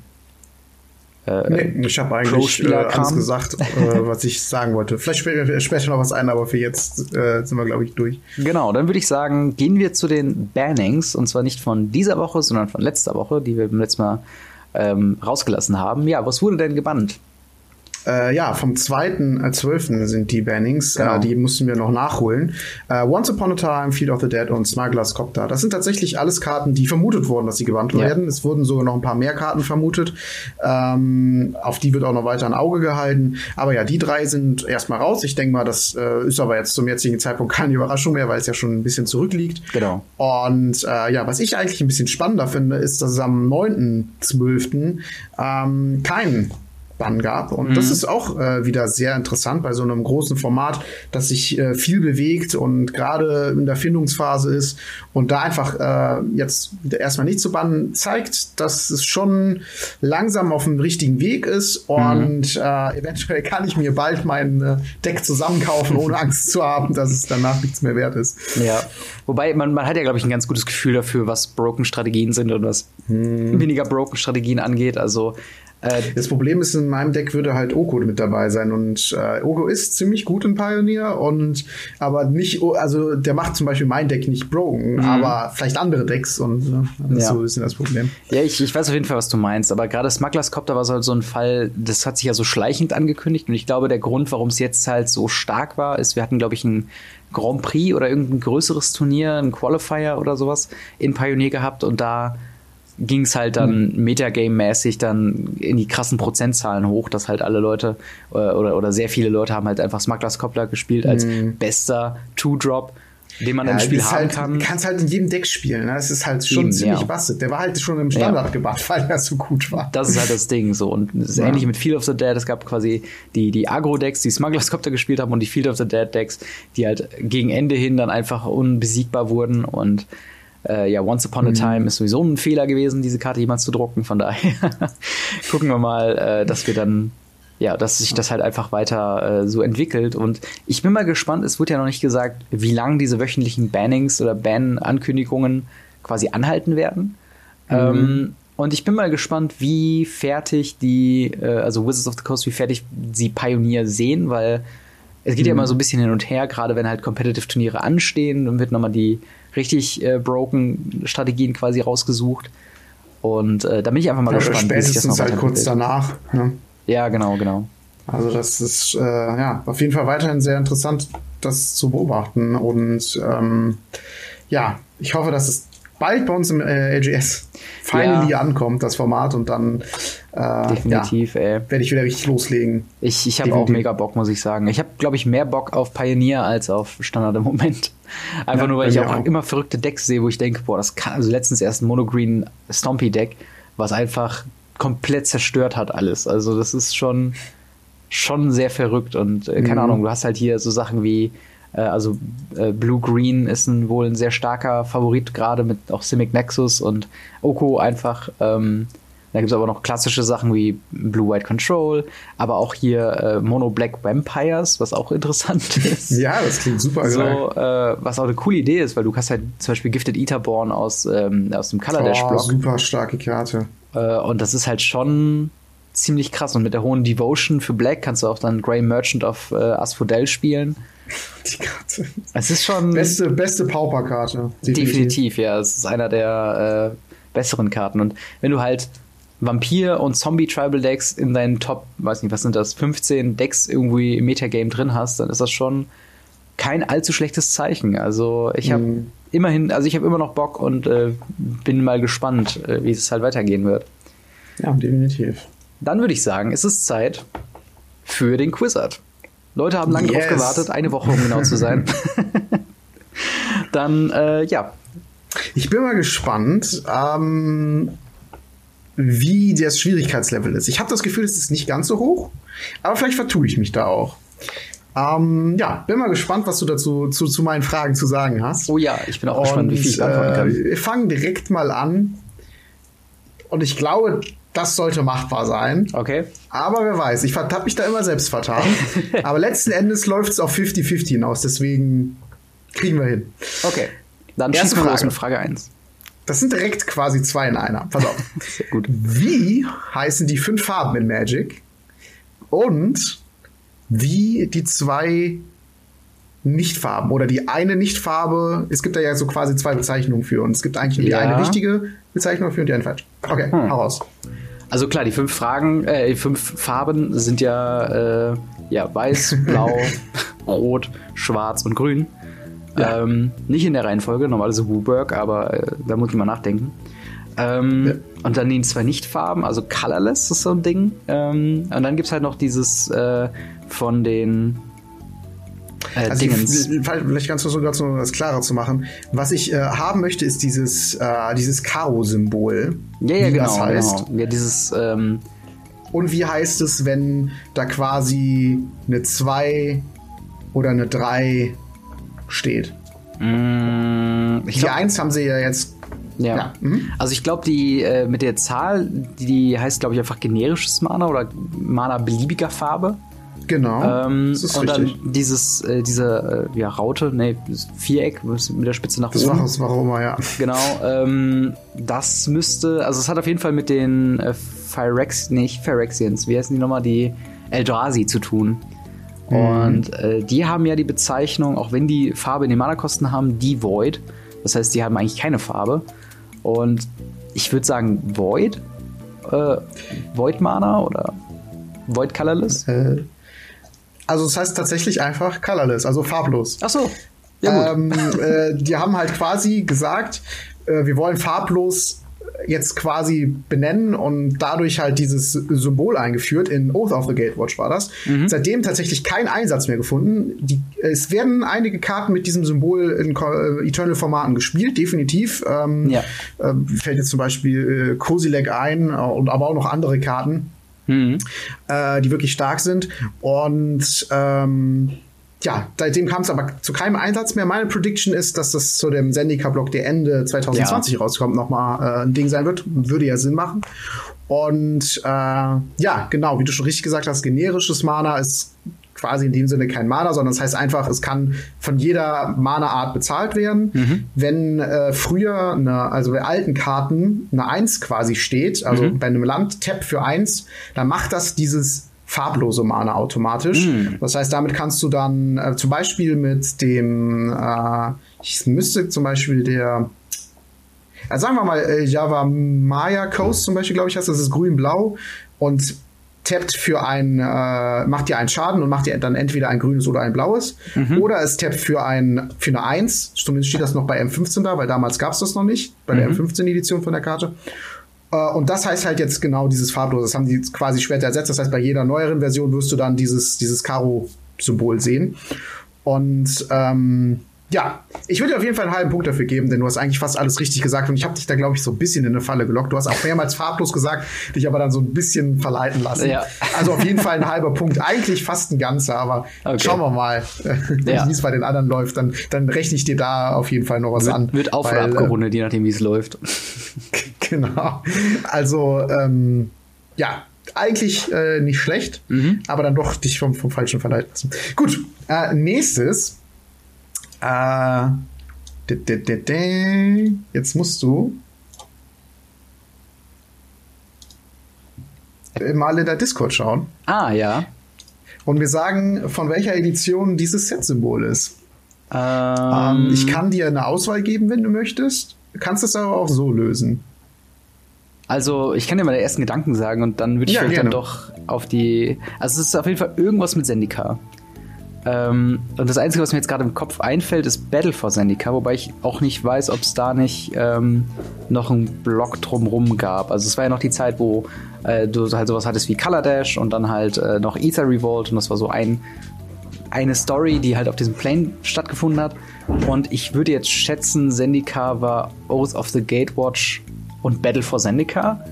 äh, nee, ich habe eigentlich äh, alles gesagt, äh, was ich sagen wollte. Vielleicht später, später noch was ein, aber für jetzt äh, sind wir, glaube ich, durch. Genau, dann würde ich sagen, gehen wir zu den Bannings. Und zwar nicht von dieser Woche, sondern von letzter Woche, die wir beim letzten Mal ähm, rausgelassen haben. Ja, was wurde denn gebannt? Äh, ja, vom 2.12. sind die Bannings. Genau. Äh, die mussten wir noch nachholen. Äh, Once Upon a Time, Field of the Dead und Smuggler's Copter. Das sind tatsächlich alles Karten, die vermutet wurden, dass sie gebannt ja. werden. Es wurden sogar noch ein paar mehr Karten vermutet. Ähm, auf die wird auch noch weiter ein Auge gehalten. Aber ja, die drei sind erstmal raus. Ich denke mal, das äh, ist aber jetzt zum jetzigen Zeitpunkt keine Überraschung mehr, weil es ja schon ein bisschen zurückliegt. Genau. Und äh, ja, was ich eigentlich ein bisschen spannender finde, ist, dass es am 9.12. Ähm, keinen Bann gab. Und mhm. das ist auch äh, wieder sehr interessant bei so einem großen Format, dass sich äh, viel bewegt und gerade in der Findungsphase ist und da einfach äh, jetzt erstmal nicht zu bannen, zeigt, dass es schon langsam auf dem richtigen Weg ist und mhm. äh, eventuell kann ich mir bald mein äh, Deck zusammenkaufen, ohne Angst zu haben, dass es danach nichts mehr wert ist. Ja, wobei man, man hat ja, glaube ich, ein ganz gutes Gefühl dafür, was Broken-Strategien sind und was mhm. weniger Broken-Strategien angeht. Also das Problem ist, in meinem Deck würde halt Oko mit dabei sein und äh, Oko ist ziemlich gut in Pioneer und aber nicht, also der macht zum Beispiel mein Deck nicht broken, mhm. aber vielleicht andere Decks und ne, das ja. ist so ein bisschen das Problem. Ja, ich, ich weiß auf jeden Fall, was du meinst, aber gerade Smugglers Copter war halt so ein Fall, das hat sich ja so schleichend angekündigt und ich glaube, der Grund, warum es jetzt halt so stark war, ist, wir hatten, glaube ich, ein Grand Prix oder irgendein größeres Turnier, ein Qualifier oder sowas in Pioneer gehabt und da ging es halt dann mhm. Metagame-mäßig dann in die krassen Prozentzahlen hoch, dass halt alle Leute äh, oder, oder sehr viele Leute haben halt einfach Smugglers Cobbler gespielt als mhm. bester Two-Drop den man ja, im Spiel haben halt, kann. Kannst halt in jedem Deck spielen. Ne? Das ist halt schon Eben, ziemlich ja. bastet. Der war halt schon im Standard ja. gemacht, weil er so gut war. Das ist halt das Ding so. Und es ist ja. ähnlich mit Field of the Dead. Es gab quasi die, die Agro-Decks, die Smugglers Copter gespielt haben und die Field of the Dead-Decks, die halt gegen Ende hin dann einfach unbesiegbar wurden. Und äh, ja, Once Upon a mhm. Time ist sowieso ein Fehler gewesen, diese Karte jemals zu drucken. Von daher gucken wir mal, äh, dass wir dann ja, dass sich das halt einfach weiter äh, so entwickelt. Und ich bin mal gespannt, es wird ja noch nicht gesagt, wie lange diese wöchentlichen Bannings oder Ban-Ankündigungen quasi anhalten werden. Mhm. Ähm, und ich bin mal gespannt, wie fertig die, äh, also Wizards of the Coast, wie fertig sie Pioneer sehen, weil es geht mhm. ja immer so ein bisschen hin und her, gerade wenn halt Competitive-Turniere anstehen, dann wird nochmal die richtig äh, broken Strategien quasi rausgesucht. Und äh, da bin ich einfach mal ja, gespannt. Spätestens halt kurz danach. Ne? Ja, genau, genau. Also das ist äh, ja auf jeden Fall weiterhin sehr interessant, das zu beobachten. Und ähm, ja, ich hoffe, dass es bald bei uns im äh, LGS finally ja. ankommt, das Format, und dann äh, Definitiv, ja, werde ich wieder richtig loslegen. Ich, ich habe auch mega Bock, muss ich sagen. Ich habe, glaube ich, mehr Bock auf Pioneer als auf Standard im Moment. Einfach ja, nur, weil ich auch, auch, immer verrückte Decks sehe, wo ich denke, boah, das kann, also letztens erst ein Monogreen Stompy Deck, was einfach komplett zerstört hat alles. Also das ist schon, schon sehr verrückt und äh, keine mhm. Ahnung, du hast halt hier so Sachen wie, also äh, Blue Green ist ein, wohl ein sehr starker Favorit, gerade mit auch Simic Nexus und Oko einfach. Ähm, da gibt es aber noch klassische Sachen wie Blue White Control, aber auch hier äh, Mono Black Vampires, was auch interessant ist. Ja, das klingt super. So, äh, was auch eine coole Idee ist, weil du hast halt zum Beispiel Gifted Etherborn aus, ähm, aus dem Color Dash Block. Oh, super starke Karte. Äh, und das ist halt schon ziemlich krass. Und mit der hohen Devotion für Black kannst du auch dann Grey Merchant of äh, Asphodel spielen. Die Karte. Es ist schon. Beste, beste Pauper-Karte. Definitiv. definitiv. ja. Es ist einer der äh, besseren Karten. Und wenn du halt Vampir- und Zombie-Tribal-Decks in deinen Top, weiß nicht, was sind das, 15 Decks irgendwie im Metagame drin hast, dann ist das schon kein allzu schlechtes Zeichen. Also ich habe mm immerhin, also ich habe immer noch Bock und äh, bin mal gespannt, äh, wie es halt weitergehen wird. Ja, definitiv. Dann würde ich sagen, es ist Zeit für den Quizard. Leute haben lange yes. drauf gewartet, eine Woche, um genau zu sein. Dann, äh, ja. Ich bin mal gespannt, ähm, wie das Schwierigkeitslevel ist. Ich habe das Gefühl, es ist nicht ganz so hoch, aber vielleicht vertue ich mich da auch. Ähm, ja, bin mal gespannt, was du dazu zu, zu meinen Fragen zu sagen hast. Oh ja, ich bin auch und, gespannt, wie viel ich beantworten kann. Äh, wir fangen direkt mal an. Und ich glaube, das sollte machbar sein. Okay. Aber wer weiß, ich habe mich da immer selbst vertan. Aber letzten Endes läuft es auf 50-50 hinaus, deswegen kriegen wir hin. Okay. Dann schießen wir los mit Frage 1. Das sind direkt quasi zwei in einer. Pass auf. Sehr gut. Wie heißen die fünf Farben in Magic? Und wie die zwei Nichtfarben oder die eine Nichtfarbe, es gibt da ja so quasi zwei Bezeichnungen für und es gibt eigentlich nur die eine richtige Bezeichnung für und die eine falsch. Okay, hm. hau raus. Also klar, die fünf Fragen, äh, die fünf Farben sind ja, äh, ja weiß, blau, rot, schwarz und grün. Ja. Ähm, nicht in der Reihenfolge, normalerweise Wooburg, aber äh, da muss ich mal nachdenken. Ähm, ja. Und dann die zwei Nichtfarben, also Colorless ist so ein Ding. Ähm, und dann gibt es halt noch dieses äh, von den äh, also Dingens. Ich, vielleicht ganz kurz, um das klarer zu machen. Was ich äh, haben möchte, ist dieses, äh, dieses Karo-Symbol. Ja, ja, wie genau, das heißt. Genau. Ja, dieses. Ähm Und wie heißt es, wenn da quasi eine 2 oder eine 3 steht? Mm, die glaub, 1 haben sie ja jetzt ja. ja. Mhm. Also ich glaube, die äh, mit der Zahl, die, die heißt, glaube ich, einfach generisches Mana oder Mana beliebiger Farbe. Genau. Ähm, und richtig. dann dieses, äh, diese äh, ja, Raute, nee, Viereck mit der Spitze nach das oben. Das war warum ja. Genau. Ähm, das müsste, also es hat auf jeden Fall mit den äh, Phyrex, nicht Phyrexians, wie heißen die nochmal, die Eldrazi zu tun. Mhm. Und äh, die haben ja die Bezeichnung, auch wenn die Farbe in den Mana-Kosten haben, die Void. Das heißt, die haben eigentlich keine Farbe. Und ich würde sagen Void. Äh, Void Mana oder Void Colorless? Äh, also es das heißt tatsächlich einfach colorless, also farblos. Ach so. Ja, gut. Ähm, äh, die haben halt quasi gesagt, äh, wir wollen farblos jetzt quasi benennen und dadurch halt dieses Symbol eingeführt. In Oath of the Gatewatch war das. Mhm. Seitdem tatsächlich kein Einsatz mehr gefunden. Die, es werden einige Karten mit diesem Symbol in äh, Eternal-Formaten gespielt, definitiv. Ähm, ja. äh, fällt jetzt zum Beispiel äh, Kozilek ein äh, und aber auch noch andere Karten. Mhm. Äh, die wirklich stark sind. Und ähm, ja, seitdem kam es aber zu keinem Einsatz mehr. Meine Prediction ist, dass das zu dem Zendika-Block, der Ende 2020 ja. rauskommt, nochmal äh, ein Ding sein wird. Würde ja Sinn machen. Und äh, ja, genau, wie du schon richtig gesagt hast, generisches Mana ist quasi in dem Sinne kein Mana, sondern das heißt einfach, es kann von jeder Mana-Art bezahlt werden. Mhm. Wenn äh, früher, eine, also bei alten Karten, eine 1 quasi steht, also mhm. bei einem Land Tap für 1, dann macht das dieses farblose Mana automatisch. Mm. Das heißt, damit kannst du dann äh, zum Beispiel mit dem, äh, ich müsste zum Beispiel der, also sagen wir mal, äh, Java Maya Coast zum Beispiel, glaube ich, heißt das ist grün-blau und tappt für ein, äh, macht dir einen Schaden und macht dir dann entweder ein grünes oder ein blaues. Mhm. Oder es tappt für ein, für eine 1. Zumindest steht das noch bei M15 da, weil damals gab es das noch nicht, bei mhm. der M15-Edition von der Karte. Äh, und das heißt halt jetzt genau dieses farblose. Das haben die quasi später ersetzt. Das heißt, bei jeder neueren Version wirst du dann dieses, dieses Karo-Symbol sehen. Und ähm, ja, ich würde dir auf jeden Fall einen halben Punkt dafür geben, denn du hast eigentlich fast alles richtig gesagt und ich habe dich da, glaube ich, so ein bisschen in eine Falle gelockt. Du hast auch mehrmals farblos gesagt, dich aber dann so ein bisschen verleiten lassen. Ja. Also auf jeden Fall ein halber Punkt. Eigentlich fast ein ganzer, aber okay. schauen wir mal, ja. wie es bei den anderen läuft. Dann, dann rechne ich dir da auf jeden Fall noch was wird, an. Wird auf oder abgerundet, äh, je nachdem, wie es läuft. genau. Also, ähm, ja, eigentlich äh, nicht schlecht, mhm. aber dann doch dich vom, vom Falschen verleiten lassen. Gut, äh, nächstes äh, jetzt musst du mal in der Discord schauen. Ah, ja. Und wir sagen, von welcher Edition dieses Set-Symbol ist. Ähm, ähm, ich kann dir eine Auswahl geben, wenn du möchtest. Du kannst es aber auch so lösen. Also, ich kann dir mal den ersten Gedanken sagen und dann würde ich ja, vielleicht gerne. dann doch auf die. Also, es ist auf jeden Fall irgendwas mit Sendika. Ähm, und das Einzige, was mir jetzt gerade im Kopf einfällt, ist Battle for Zendika, wobei ich auch nicht weiß, ob es da nicht ähm, noch einen Block drumrum gab. Also es war ja noch die Zeit, wo äh, du halt sowas hattest wie Color Dash und dann halt äh, noch Ether Revolt und das war so ein, eine Story, die halt auf diesem Plane stattgefunden hat. Und ich würde jetzt schätzen, Zendika war Oath of the Gatewatch und Battle for Zendika.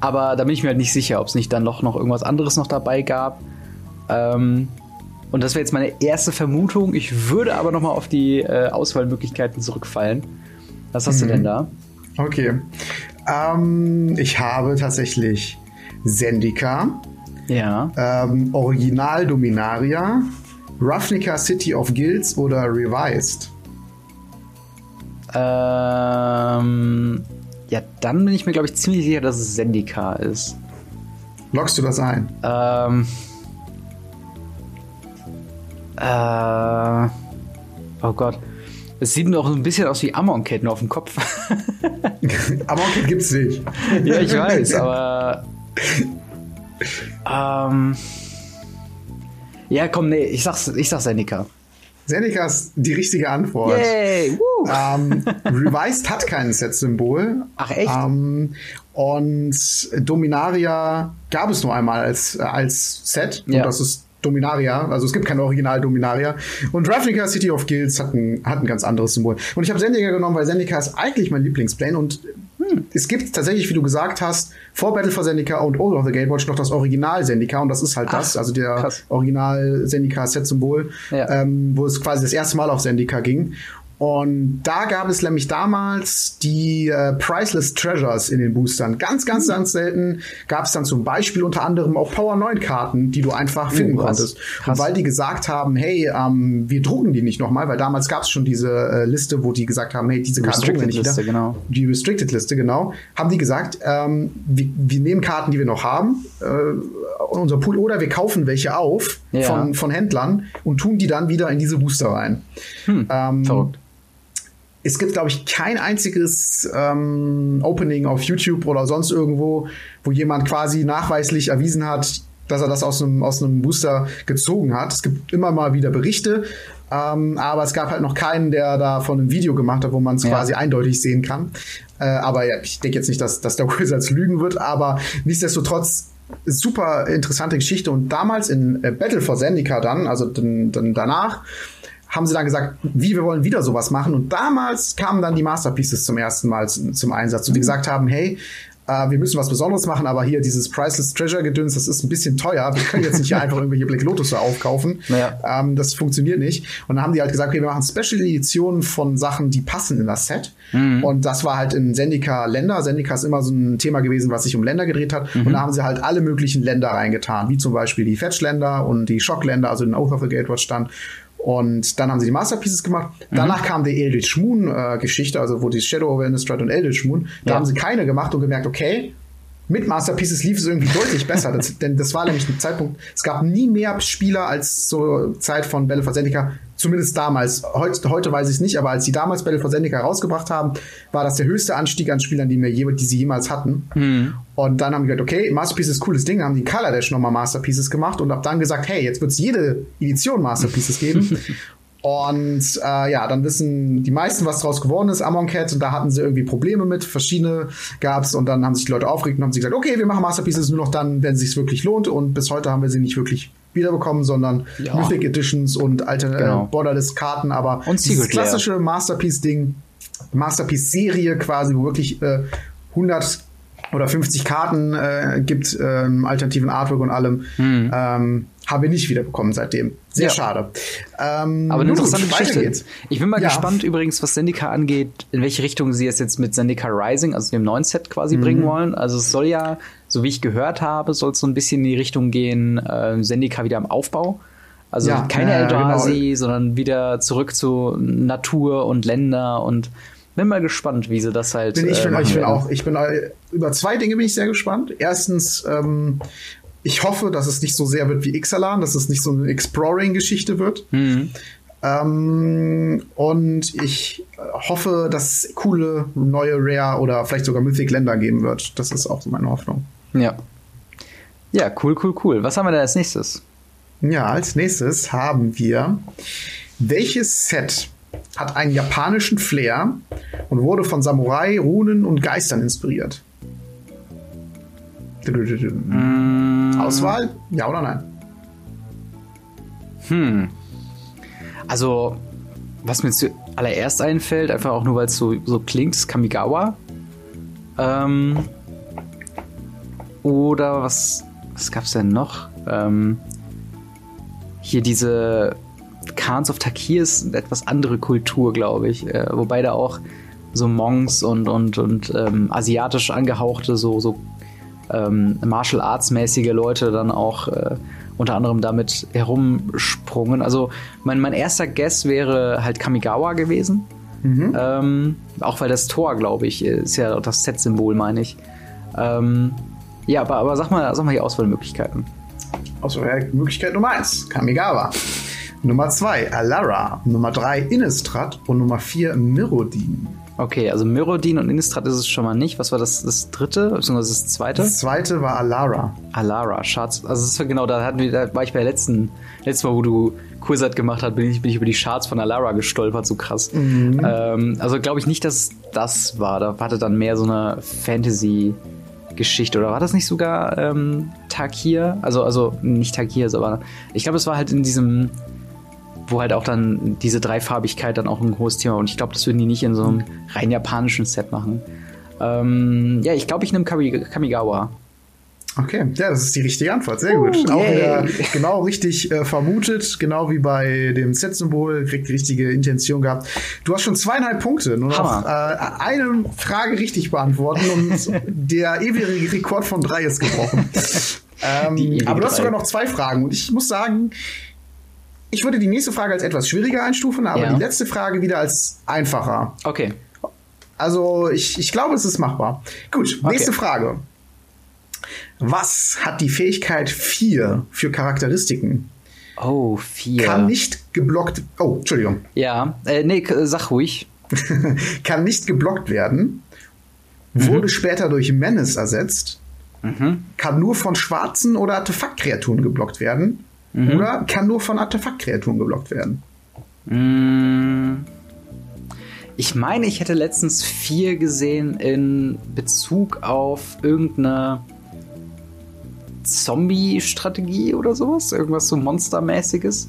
Aber da bin ich mir halt nicht sicher, ob es nicht dann noch, noch irgendwas anderes noch dabei gab. Ähm, und das wäre jetzt meine erste Vermutung. Ich würde aber noch mal auf die äh, Auswahlmöglichkeiten zurückfallen. Was hast mhm. du denn da? Okay. Ähm, ich habe tatsächlich Zendika. Ja. Ähm, Original Dominaria. Ravnica City of Guilds oder Revised? Ähm, ja, dann bin ich mir, glaube ich, ziemlich sicher, dass es Zendika ist. Lockst du das ein? Ähm, äh, oh Gott. Es sieht noch ein bisschen aus wie Amon-Ketten auf dem Kopf. Amon-Ketten gibt's nicht. ja, ich weiß, aber. Ähm, ja, komm, nee, ich sag's, ich sag's Seneca. Seneca ist die richtige Antwort. Yay! Ähm, Revised hat kein Set-Symbol. Ach echt? Ähm, und Dominaria gab es nur einmal als, als Set. Ja. Und das ist Dominaria, also es gibt kein Original Dominaria. Und Ravnica City of Guilds hat ein, hat ein ganz anderes Symbol. Und ich habe Zendika genommen, weil Zendika ist eigentlich mein Lieblingsplane und hm, es gibt tatsächlich, wie du gesagt hast, vor Battle for Zendika und Oath of the Gatewatch noch das Original Zendika und das ist halt Ach, das, also der Original Zendika Set Symbol, ja. ähm, wo es quasi das erste Mal auf Zendika ging. Und da gab es nämlich damals die äh, Priceless Treasures in den Boostern. Ganz, ganz, mhm. ganz selten gab es dann zum Beispiel unter anderem auch Power 9 Karten, die du einfach finden oh, konntest. Krass. Und weil die gesagt haben, hey, ähm, wir drucken die nicht nochmal, weil damals gab es schon diese äh, Liste, wo die gesagt haben, hey, diese Karten drucken wir nicht Liste, wieder. Genau. Die Restricted Liste, genau. Haben die gesagt, ähm, wir, wir, nehmen Karten, die wir noch haben, äh, unser Pool, oder wir kaufen welche auf ja. von, von Händlern und tun die dann wieder in diese Booster rein. Hm, ähm, verrückt es gibt, glaube ich, kein einziges ähm, Opening auf YouTube oder sonst irgendwo, wo jemand quasi nachweislich erwiesen hat, dass er das aus einem, aus einem Booster gezogen hat. Es gibt immer mal wieder Berichte, ähm, aber es gab halt noch keinen, der da von einem Video gemacht hat, wo man es ja. quasi eindeutig sehen kann. Äh, aber ja, ich denke jetzt nicht, dass, dass der Wizards lügen wird, aber nichtsdestotrotz super interessante Geschichte. Und damals in äh, Battle for Zendika dann, also dann, dann danach, haben sie dann gesagt, wie, wir wollen wieder sowas machen. Und damals kamen dann die Masterpieces zum ersten Mal zum Einsatz und die mhm. gesagt haben, hey, äh, wir müssen was Besonderes machen, aber hier dieses Priceless Treasure Gedöns, das ist ein bisschen teuer. Wir können jetzt nicht hier einfach irgendwelche Black Lotus aufkaufen. Naja. Ähm, das funktioniert nicht. Und dann haben die halt gesagt, okay, wir machen Special Editionen von Sachen, die passen in das Set. Mhm. Und das war halt in Sendika Länder. Sendika ist immer so ein Thema gewesen, was sich um Länder gedreht hat. Mhm. Und da haben sie halt alle möglichen Länder reingetan, wie zum Beispiel die Fetch-Länder und die Shock-Länder, also den Oath of the Gatewatch stand. Und dann haben sie die Masterpieces gemacht. Mhm. Danach kam die Eldritch Moon äh, Geschichte, also wo die Shadow of Innistrad und Eldritch Moon. Da ja. haben sie keine gemacht und gemerkt, okay, mit Masterpieces lief es irgendwie deutlich besser. Das, denn das war nämlich ein Zeitpunkt, es gab nie mehr Spieler als zur Zeit von Battle for Zendika, zumindest damals. Heute, heute weiß ich es nicht, aber als sie damals Battle for Zendika rausgebracht haben, war das der höchste Anstieg an Spielern, die, wir je, die sie jemals hatten. Mhm. Und dann haben die gesagt, okay, Masterpieces ist cooles Ding, haben die Color Dash nochmal Masterpieces gemacht und ab dann gesagt, hey, jetzt wird es jede Edition Masterpieces geben. Und äh, ja, dann wissen die meisten, was draus geworden ist, Amon Cat. Und da hatten sie irgendwie Probleme mit. Verschiedene gab's Und dann haben sich die Leute aufgeregt und haben sie gesagt, okay, wir machen Masterpieces nur noch dann, wenn es sich wirklich lohnt. Und bis heute haben wir sie nicht wirklich wiederbekommen, sondern ja. Mythic Editions und alte genau. äh, Borderless-Karten. Aber und dieses klassische Masterpiece-Ding, Masterpiece-Serie quasi, wo wirklich äh, 100 oder 50 Karten äh, gibt, ähm, alternativen Artwork und allem. Mhm. Ähm, haben wir nicht wiederbekommen seitdem. Sehr ja. schade. Ähm, Aber eine interessante gut, Geschichte. Geht's. Ich bin mal ja. gespannt übrigens, was Zendika angeht, in welche Richtung sie es jetzt mit Zendika Rising, also dem neuen Set quasi mhm. bringen wollen. Also es soll ja, so wie ich gehört habe, soll es so ein bisschen in die Richtung gehen, äh, Zendika wieder am Aufbau. Also ja, keine äh, Eldrazi, genau. sondern wieder zurück zu Natur und Länder und bin mal gespannt, wie sie das halt. Bin ich, äh, bin, ich bin auch. Ich bin äh, über zwei Dinge bin ich sehr gespannt. Erstens, ähm, ich hoffe, dass es nicht so sehr wird wie Ixalan, dass es nicht so eine Exploring-Geschichte wird. Mhm. Ähm, und ich hoffe, dass es coole neue Rare oder vielleicht sogar Mythic Länder geben wird. Das ist auch so meine Hoffnung. Ja. Ja, cool, cool, cool. Was haben wir da als nächstes? Ja, als nächstes haben wir welches Set hat einen japanischen Flair und wurde von Samurai, Runen und Geistern inspiriert? Mm. Auswahl? Ja oder nein? Hm. Also, was mir zuallererst einfällt, einfach auch nur weil es so, so klingt, ist Kamigawa. Ähm, oder was, was gab's denn noch? Ähm, hier diese Khans of Takir ist eine etwas andere Kultur, glaube ich. Äh, wobei da auch so Monks und, und, und ähm, asiatisch angehauchte, so, so ähm, Martial Arts mäßige Leute dann auch äh, unter anderem damit herumsprungen. Also mein, mein erster Guess wäre halt Kamigawa gewesen. Mhm. Ähm, auch weil das Tor, glaube ich, ist ja das Set-Symbol, meine ich. Ähm, ja, aber, aber sag mal, sag mal die Auswahlmöglichkeiten. Auswahlmöglichkeit Nummer 1, Kamigawa. Nummer 2, Alara. Nummer 3, Innistrad. Und Nummer 4, Mirrodin. Okay, also Myrodin und Innistrad ist es schon mal nicht. Was war das, das dritte, beziehungsweise das zweite? Das zweite war Alara. Alara, Charts. Also das ist genau, da, hatten wir, da war ich bei der letzten, letztes Mal, wo du Kursat gemacht hast, bin ich, bin ich über die Charts von Alara gestolpert, so krass. Mhm. Ähm, also glaube ich nicht, dass das war. Da hatte dann mehr so eine Fantasy- Geschichte oder war das nicht sogar ähm, Takir? Also, also nicht Takir, aber ich glaube, es war halt in diesem wo halt auch dann diese Dreifarbigkeit dann auch ein hohes Thema und ich glaube, das würden die nicht in so einem rein japanischen Set machen. Ähm, ja, ich glaube, ich nehme Kamigawa. Okay, ja, das ist die richtige Antwort. Sehr gut. Uh, Auch wieder genau richtig äh, vermutet, genau wie bei dem Set-Symbol, kriegt die richtige Intention gehabt. Du hast schon zweieinhalb Punkte, nur noch äh, eine Frage richtig beantworten und der ewige Rekord von drei ist gebrochen. ähm, aber du hast sogar noch zwei Fragen und ich muss sagen, ich würde die nächste Frage als etwas schwieriger einstufen, aber ja. die letzte Frage wieder als einfacher. Okay. Also ich, ich glaube, es ist machbar. Gut, nächste okay. Frage. Was hat die Fähigkeit 4 für Charakteristiken? Oh, 4. Kann nicht geblockt. Oh, Entschuldigung. Ja, äh, nee, sag ruhig. Kann nicht geblockt werden. Mhm. Wurde später durch Menace ersetzt. Mhm. Kann nur von schwarzen oder Artefaktkreaturen geblockt werden. Mhm. Oder kann nur von Artefaktkreaturen geblockt werden. Mhm. Ich meine, ich hätte letztens 4 gesehen in Bezug auf irgendeine Zombie-Strategie oder sowas, irgendwas so Monstermäßiges.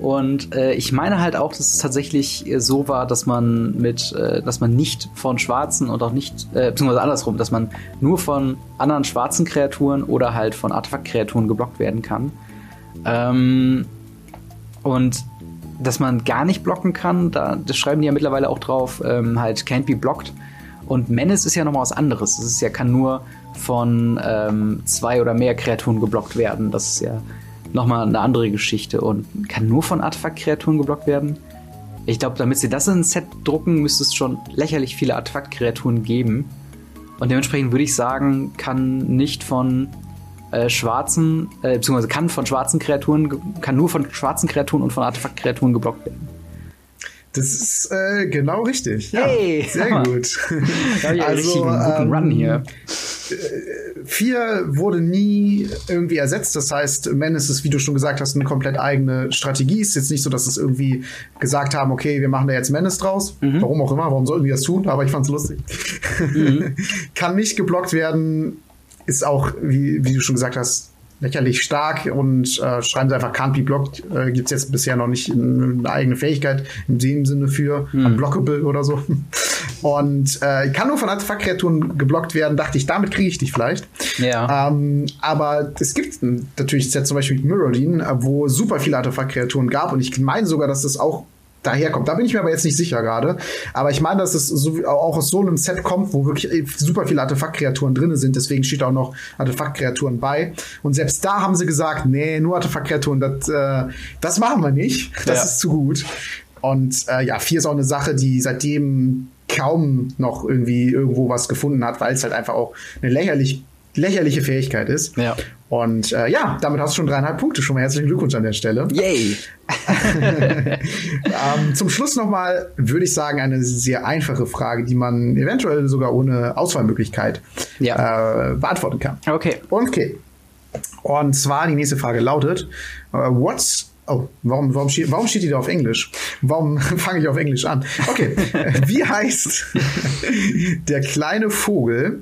Und äh, ich meine halt auch, dass es tatsächlich so war, dass man mit, äh, dass man nicht von schwarzen und auch nicht, äh, beziehungsweise andersrum, dass man nur von anderen schwarzen Kreaturen oder halt von Artefaktkreaturen geblockt werden kann. Ähm, und dass man gar nicht blocken kann, da, das schreiben die ja mittlerweile auch drauf, ähm, halt can't be blocked. Und Menace ist ja nochmal was anderes. Das ist ja, kann nur von ähm, zwei oder mehr Kreaturen geblockt werden. Das ist ja nochmal eine andere Geschichte und kann nur von Artefakt-Kreaturen geblockt werden. Ich glaube, damit sie das in ein Set drucken, müsste es schon lächerlich viele Artefakt-Kreaturen geben. Und dementsprechend würde ich sagen, kann nicht von äh, schwarzen, äh, beziehungsweise kann von schwarzen Kreaturen, kann nur von schwarzen Kreaturen und von Artefakt-Kreaturen geblockt werden. Das ist äh, genau richtig. Ja, hey, sehr gut. Ja, also einen guten Run hier. Äh, vier wurde nie irgendwie ersetzt. Das heißt, Menace ist, wie du schon gesagt hast, eine komplett eigene Strategie. Ist jetzt nicht so, dass es irgendwie gesagt haben, okay, wir machen da jetzt Menace draus. Mhm. Warum auch immer, warum sollten wir das tun? Aber ich fand's lustig. Mhm. Kann nicht geblockt werden. Ist auch, wie, wie du schon gesagt hast, lächerlich stark und äh, schreiben sie einfach can't be blocked. Äh, Gibt es jetzt bisher noch nicht eine eigene Fähigkeit in dem Sinne für hm. unblockable oder so. Und äh, kann nur von Artefaktkreaturen geblockt werden, dachte ich, damit kriege ich dich vielleicht. Ja. Ähm, aber es gibt natürlich Sets zum Beispiel mit Mirrodin, wo super viele Artefaktkreaturen gab und ich meine sogar, dass das auch daherkommt. Da bin ich mir aber jetzt nicht sicher gerade. Aber ich meine, dass es so, auch aus so einem Set kommt, wo wirklich super viele Artefaktkreaturen drin sind. Deswegen steht auch noch Artefaktkreaturen bei. Und selbst da haben sie gesagt, nee, nur Artefaktkreaturen, das, äh, das machen wir nicht. Das ja. ist zu gut. Und äh, ja, vier ist auch eine Sache, die seitdem kaum noch irgendwie irgendwo was gefunden hat, weil es halt einfach auch eine lächerlich lächerliche Fähigkeit ist. Ja. Und äh, ja, damit hast du schon dreieinhalb Punkte. Schon mal herzlichen Glückwunsch an der Stelle. Yay! ähm, zum Schluss nochmal würde ich sagen, eine sehr einfache Frage, die man eventuell sogar ohne Auswahlmöglichkeit ja. äh, beantworten kann. Okay. Okay. Und zwar die nächste Frage lautet: uh, What's Oh, warum, warum, steht, warum steht die da auf Englisch? Warum fange ich auf Englisch an? Okay, wie heißt der kleine Vogel,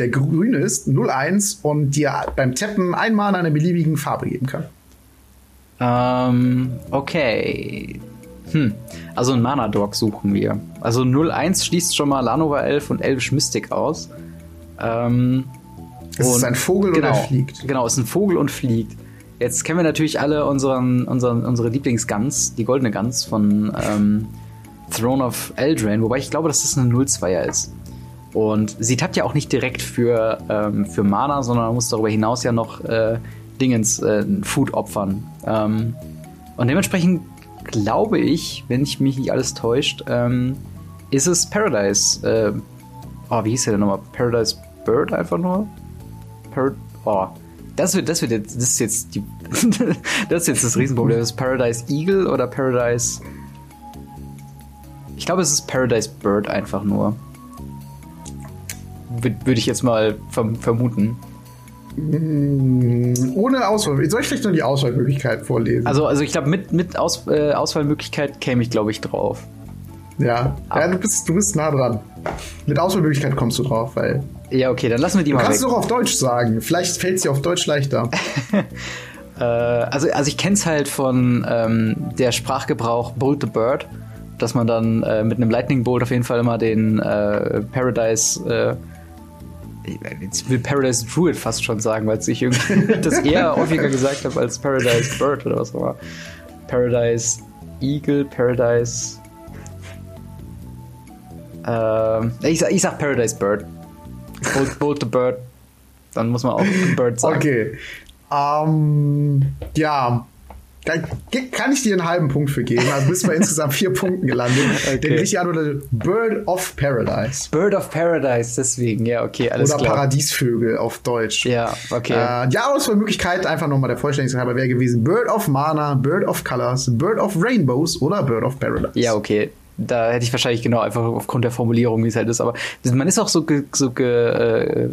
der grün ist, 01 und dir beim Tappen einmal eine beliebigen Farbe geben kann. Ähm, okay. Hm. Also ein Mana-Dog suchen wir. Also 01 schließt schon mal Lanova Elf und Elvish Mystic aus. Ähm, ist es ein Vogel genau, oder fliegt? Genau, ist ein Vogel und fliegt. Jetzt kennen wir natürlich alle unseren, unseren, unsere Lieblingsguns, die goldene Guns von ähm, Throne of Eldraine, wobei ich glaube, dass das eine 02er ist. Und sie tappt ja auch nicht direkt für, ähm, für Mana, sondern man muss darüber hinaus ja noch äh, Dingens, äh, Food opfern. Ähm, und dementsprechend glaube ich, wenn ich mich nicht alles täuscht, ähm, ist es Paradise. Äh, oh, wie hieß der denn nochmal? Paradise Bird einfach nur? Par oh, das wird, das wird jetzt, das ist jetzt die, das ist jetzt das Riesenproblem. Ist Paradise Eagle oder Paradise? Ich glaube, es ist Paradise Bird einfach nur würde ich jetzt mal verm vermuten. Mm, ohne Auswahl. Soll ich vielleicht noch die Auswahlmöglichkeit vorlesen? Also, also ich glaube, mit, mit Aus, äh, Auswahlmöglichkeit käme ich, glaube ich, drauf. Ja, ja du, bist, du bist nah dran. Mit Auswahlmöglichkeit kommst du drauf, weil. Ja, okay, dann lassen wir die du mal. Kannst du auch auf Deutsch sagen. Vielleicht fällt es dir auf Deutsch leichter. äh, also, also ich kenne es halt von ähm, der Sprachgebrauch Bolt the Bird, dass man dann äh, mit einem Lightning Bolt auf jeden Fall immer den äh, Paradise äh, Jetzt will Paradise Druid fast schon sagen, weil ich das eher häufiger gesagt habe als Paradise Bird oder was auch immer. Paradise Eagle, Paradise. Ähm, ich, sag, ich sag Paradise Bird. Bolt, Bolt the Bird. Dann muss man auch Bird sagen. Okay. Ähm, ja, da kann ich dir einen halben Punkt für geben. Also bist du bei insgesamt vier Punkten gelandet. Okay. Der richtige Antwort Bird of Paradise. Bird of Paradise, deswegen, ja, okay, alles Oder klar. Paradiesvögel auf Deutsch. Ja, okay. Äh, die Auswahlmöglichkeit, einfach nochmal der Vollständigkeit halber, wäre gewesen Bird of Mana, Bird of Colors, Bird of Rainbows oder Bird of Paradise. Ja, okay. Da hätte ich wahrscheinlich genau einfach aufgrund der Formulierung, wie es halt ist. Aber man ist auch so, ge, so ge, äh,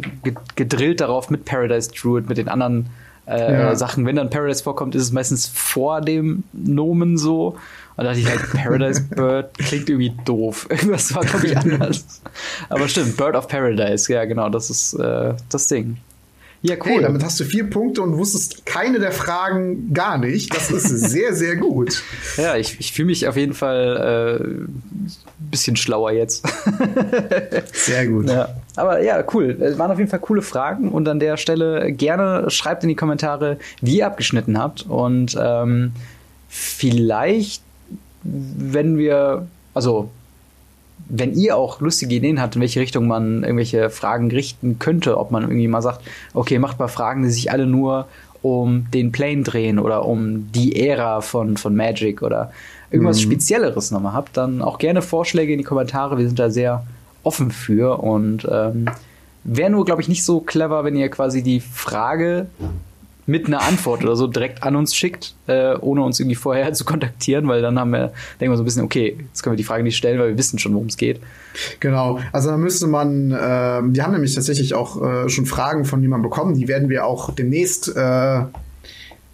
gedrillt darauf mit Paradise Druid, mit den anderen äh, ja. Sachen. Wenn dann Paradise vorkommt, ist es meistens vor dem Nomen so. Und da dachte ich halt, Paradise Bird klingt irgendwie doof. Irgendwas war, glaube ich, anders. Aber stimmt, Bird of Paradise, ja, genau, das ist äh, das Ding. Ja, cool. Hey, damit hast du vier Punkte und wusstest keine der Fragen gar nicht. Das ist sehr, sehr gut. Ja, ich, ich fühle mich auf jeden Fall ein äh, bisschen schlauer jetzt. sehr gut. Ja. Aber ja, cool. Es waren auf jeden Fall coole Fragen und an der Stelle gerne schreibt in die Kommentare, wie ihr abgeschnitten habt. Und ähm, vielleicht, wenn wir, also wenn ihr auch lustige Ideen habt, in welche Richtung man irgendwelche Fragen richten könnte, ob man irgendwie mal sagt, okay, macht mal Fragen, die sich alle nur um den Plane drehen oder um die Ära von, von Magic oder irgendwas mhm. Spezielleres nochmal habt, dann auch gerne Vorschläge in die Kommentare. Wir sind da sehr offen für und ähm, wäre nur, glaube ich, nicht so clever, wenn ihr quasi die Frage mit einer Antwort oder so direkt an uns schickt, äh, ohne uns irgendwie vorher zu kontaktieren, weil dann haben wir, denken wir so ein bisschen, okay, jetzt können wir die Frage nicht stellen, weil wir wissen schon, worum es geht. Genau, also da müsste man, äh, wir haben nämlich tatsächlich auch äh, schon Fragen von jemandem bekommen, die werden wir auch demnächst äh,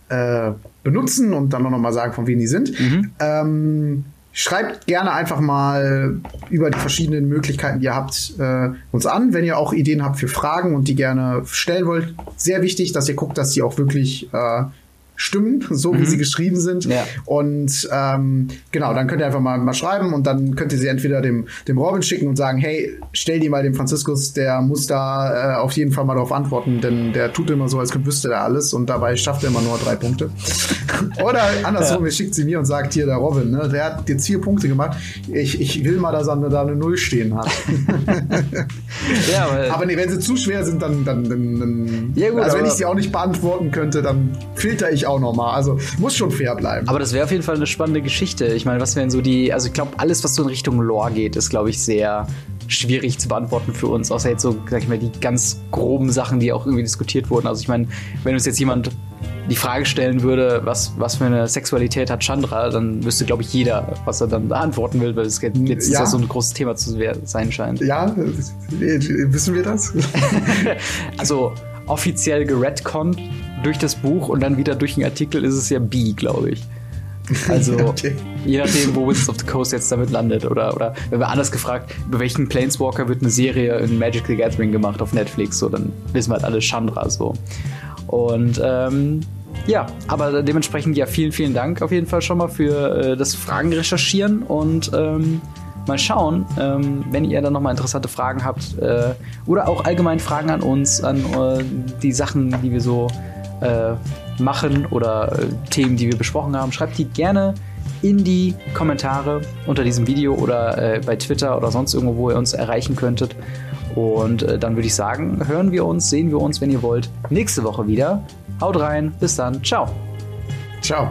äh, benutzen und dann noch mal sagen, von wem die sind. Mhm. Ähm, Schreibt gerne einfach mal über die verschiedenen Möglichkeiten, die ihr habt, äh, uns an. Wenn ihr auch Ideen habt für Fragen und die gerne stellen wollt, sehr wichtig, dass ihr guckt, dass die auch wirklich äh, stimmen, so mhm. wie sie geschrieben sind. Ja. Und ähm, genau, dann könnt ihr einfach mal, mal schreiben und dann könnt ihr sie entweder dem, dem Robin schicken und sagen, hey, stell die mal dem Franziskus, der muss da äh, auf jeden Fall mal darauf antworten, denn der tut immer so, als wüsste er alles und dabei schafft er immer nur drei Punkte. Oder andersrum, ja. ihr schickt sie mir und sagt, hier, der Robin, ne, der hat jetzt vier Punkte gemacht. Ich, ich will mal, dass er da eine Null stehen hat. ja, aber, aber nee, wenn sie zu schwer sind, dann, dann, dann, dann ja, gut, also wenn ich sie auch nicht beantworten könnte, dann filter ich auch nochmal. Also muss schon fair bleiben. Aber das wäre auf jeden Fall eine spannende Geschichte. Ich meine, was wären so die, also ich glaube, alles, was so in Richtung Lore geht, ist, glaube ich, sehr schwierig zu beantworten für uns, außer jetzt so, sag ich mal, die ganz groben Sachen, die auch irgendwie diskutiert wurden. Also ich meine, wenn uns jetzt jemand die Frage stellen würde, was, was für eine Sexualität hat Chandra, dann wüsste, glaube ich, jeder, was er dann beantworten will, weil es jetzt ja. ist so ein großes Thema zu sein scheint. Ja, wissen wir das? also offiziell geredconnt durch das Buch und dann wieder durch den Artikel ist es ja B, glaube ich. Also okay. je nachdem, wo Wizards of the Coast jetzt damit landet. Oder, oder wenn wir anders gefragt, über welchen Planeswalker wird eine Serie in Magic the Gathering gemacht auf Netflix, so dann wissen wir halt alle Chandra so. Und ähm, ja, aber dementsprechend ja vielen, vielen Dank auf jeden Fall schon mal für äh, das Fragen recherchieren und ähm, mal schauen, ähm, wenn ihr dann nochmal interessante Fragen habt äh, oder auch allgemein Fragen an uns, an äh, die Sachen, die wir so äh, machen oder äh, Themen, die wir besprochen haben, schreibt die gerne in die Kommentare unter diesem Video oder äh, bei Twitter oder sonst irgendwo, wo ihr uns erreichen könntet. Und äh, dann würde ich sagen, hören wir uns, sehen wir uns, wenn ihr wollt, nächste Woche wieder. Haut rein, bis dann, ciao. Ciao.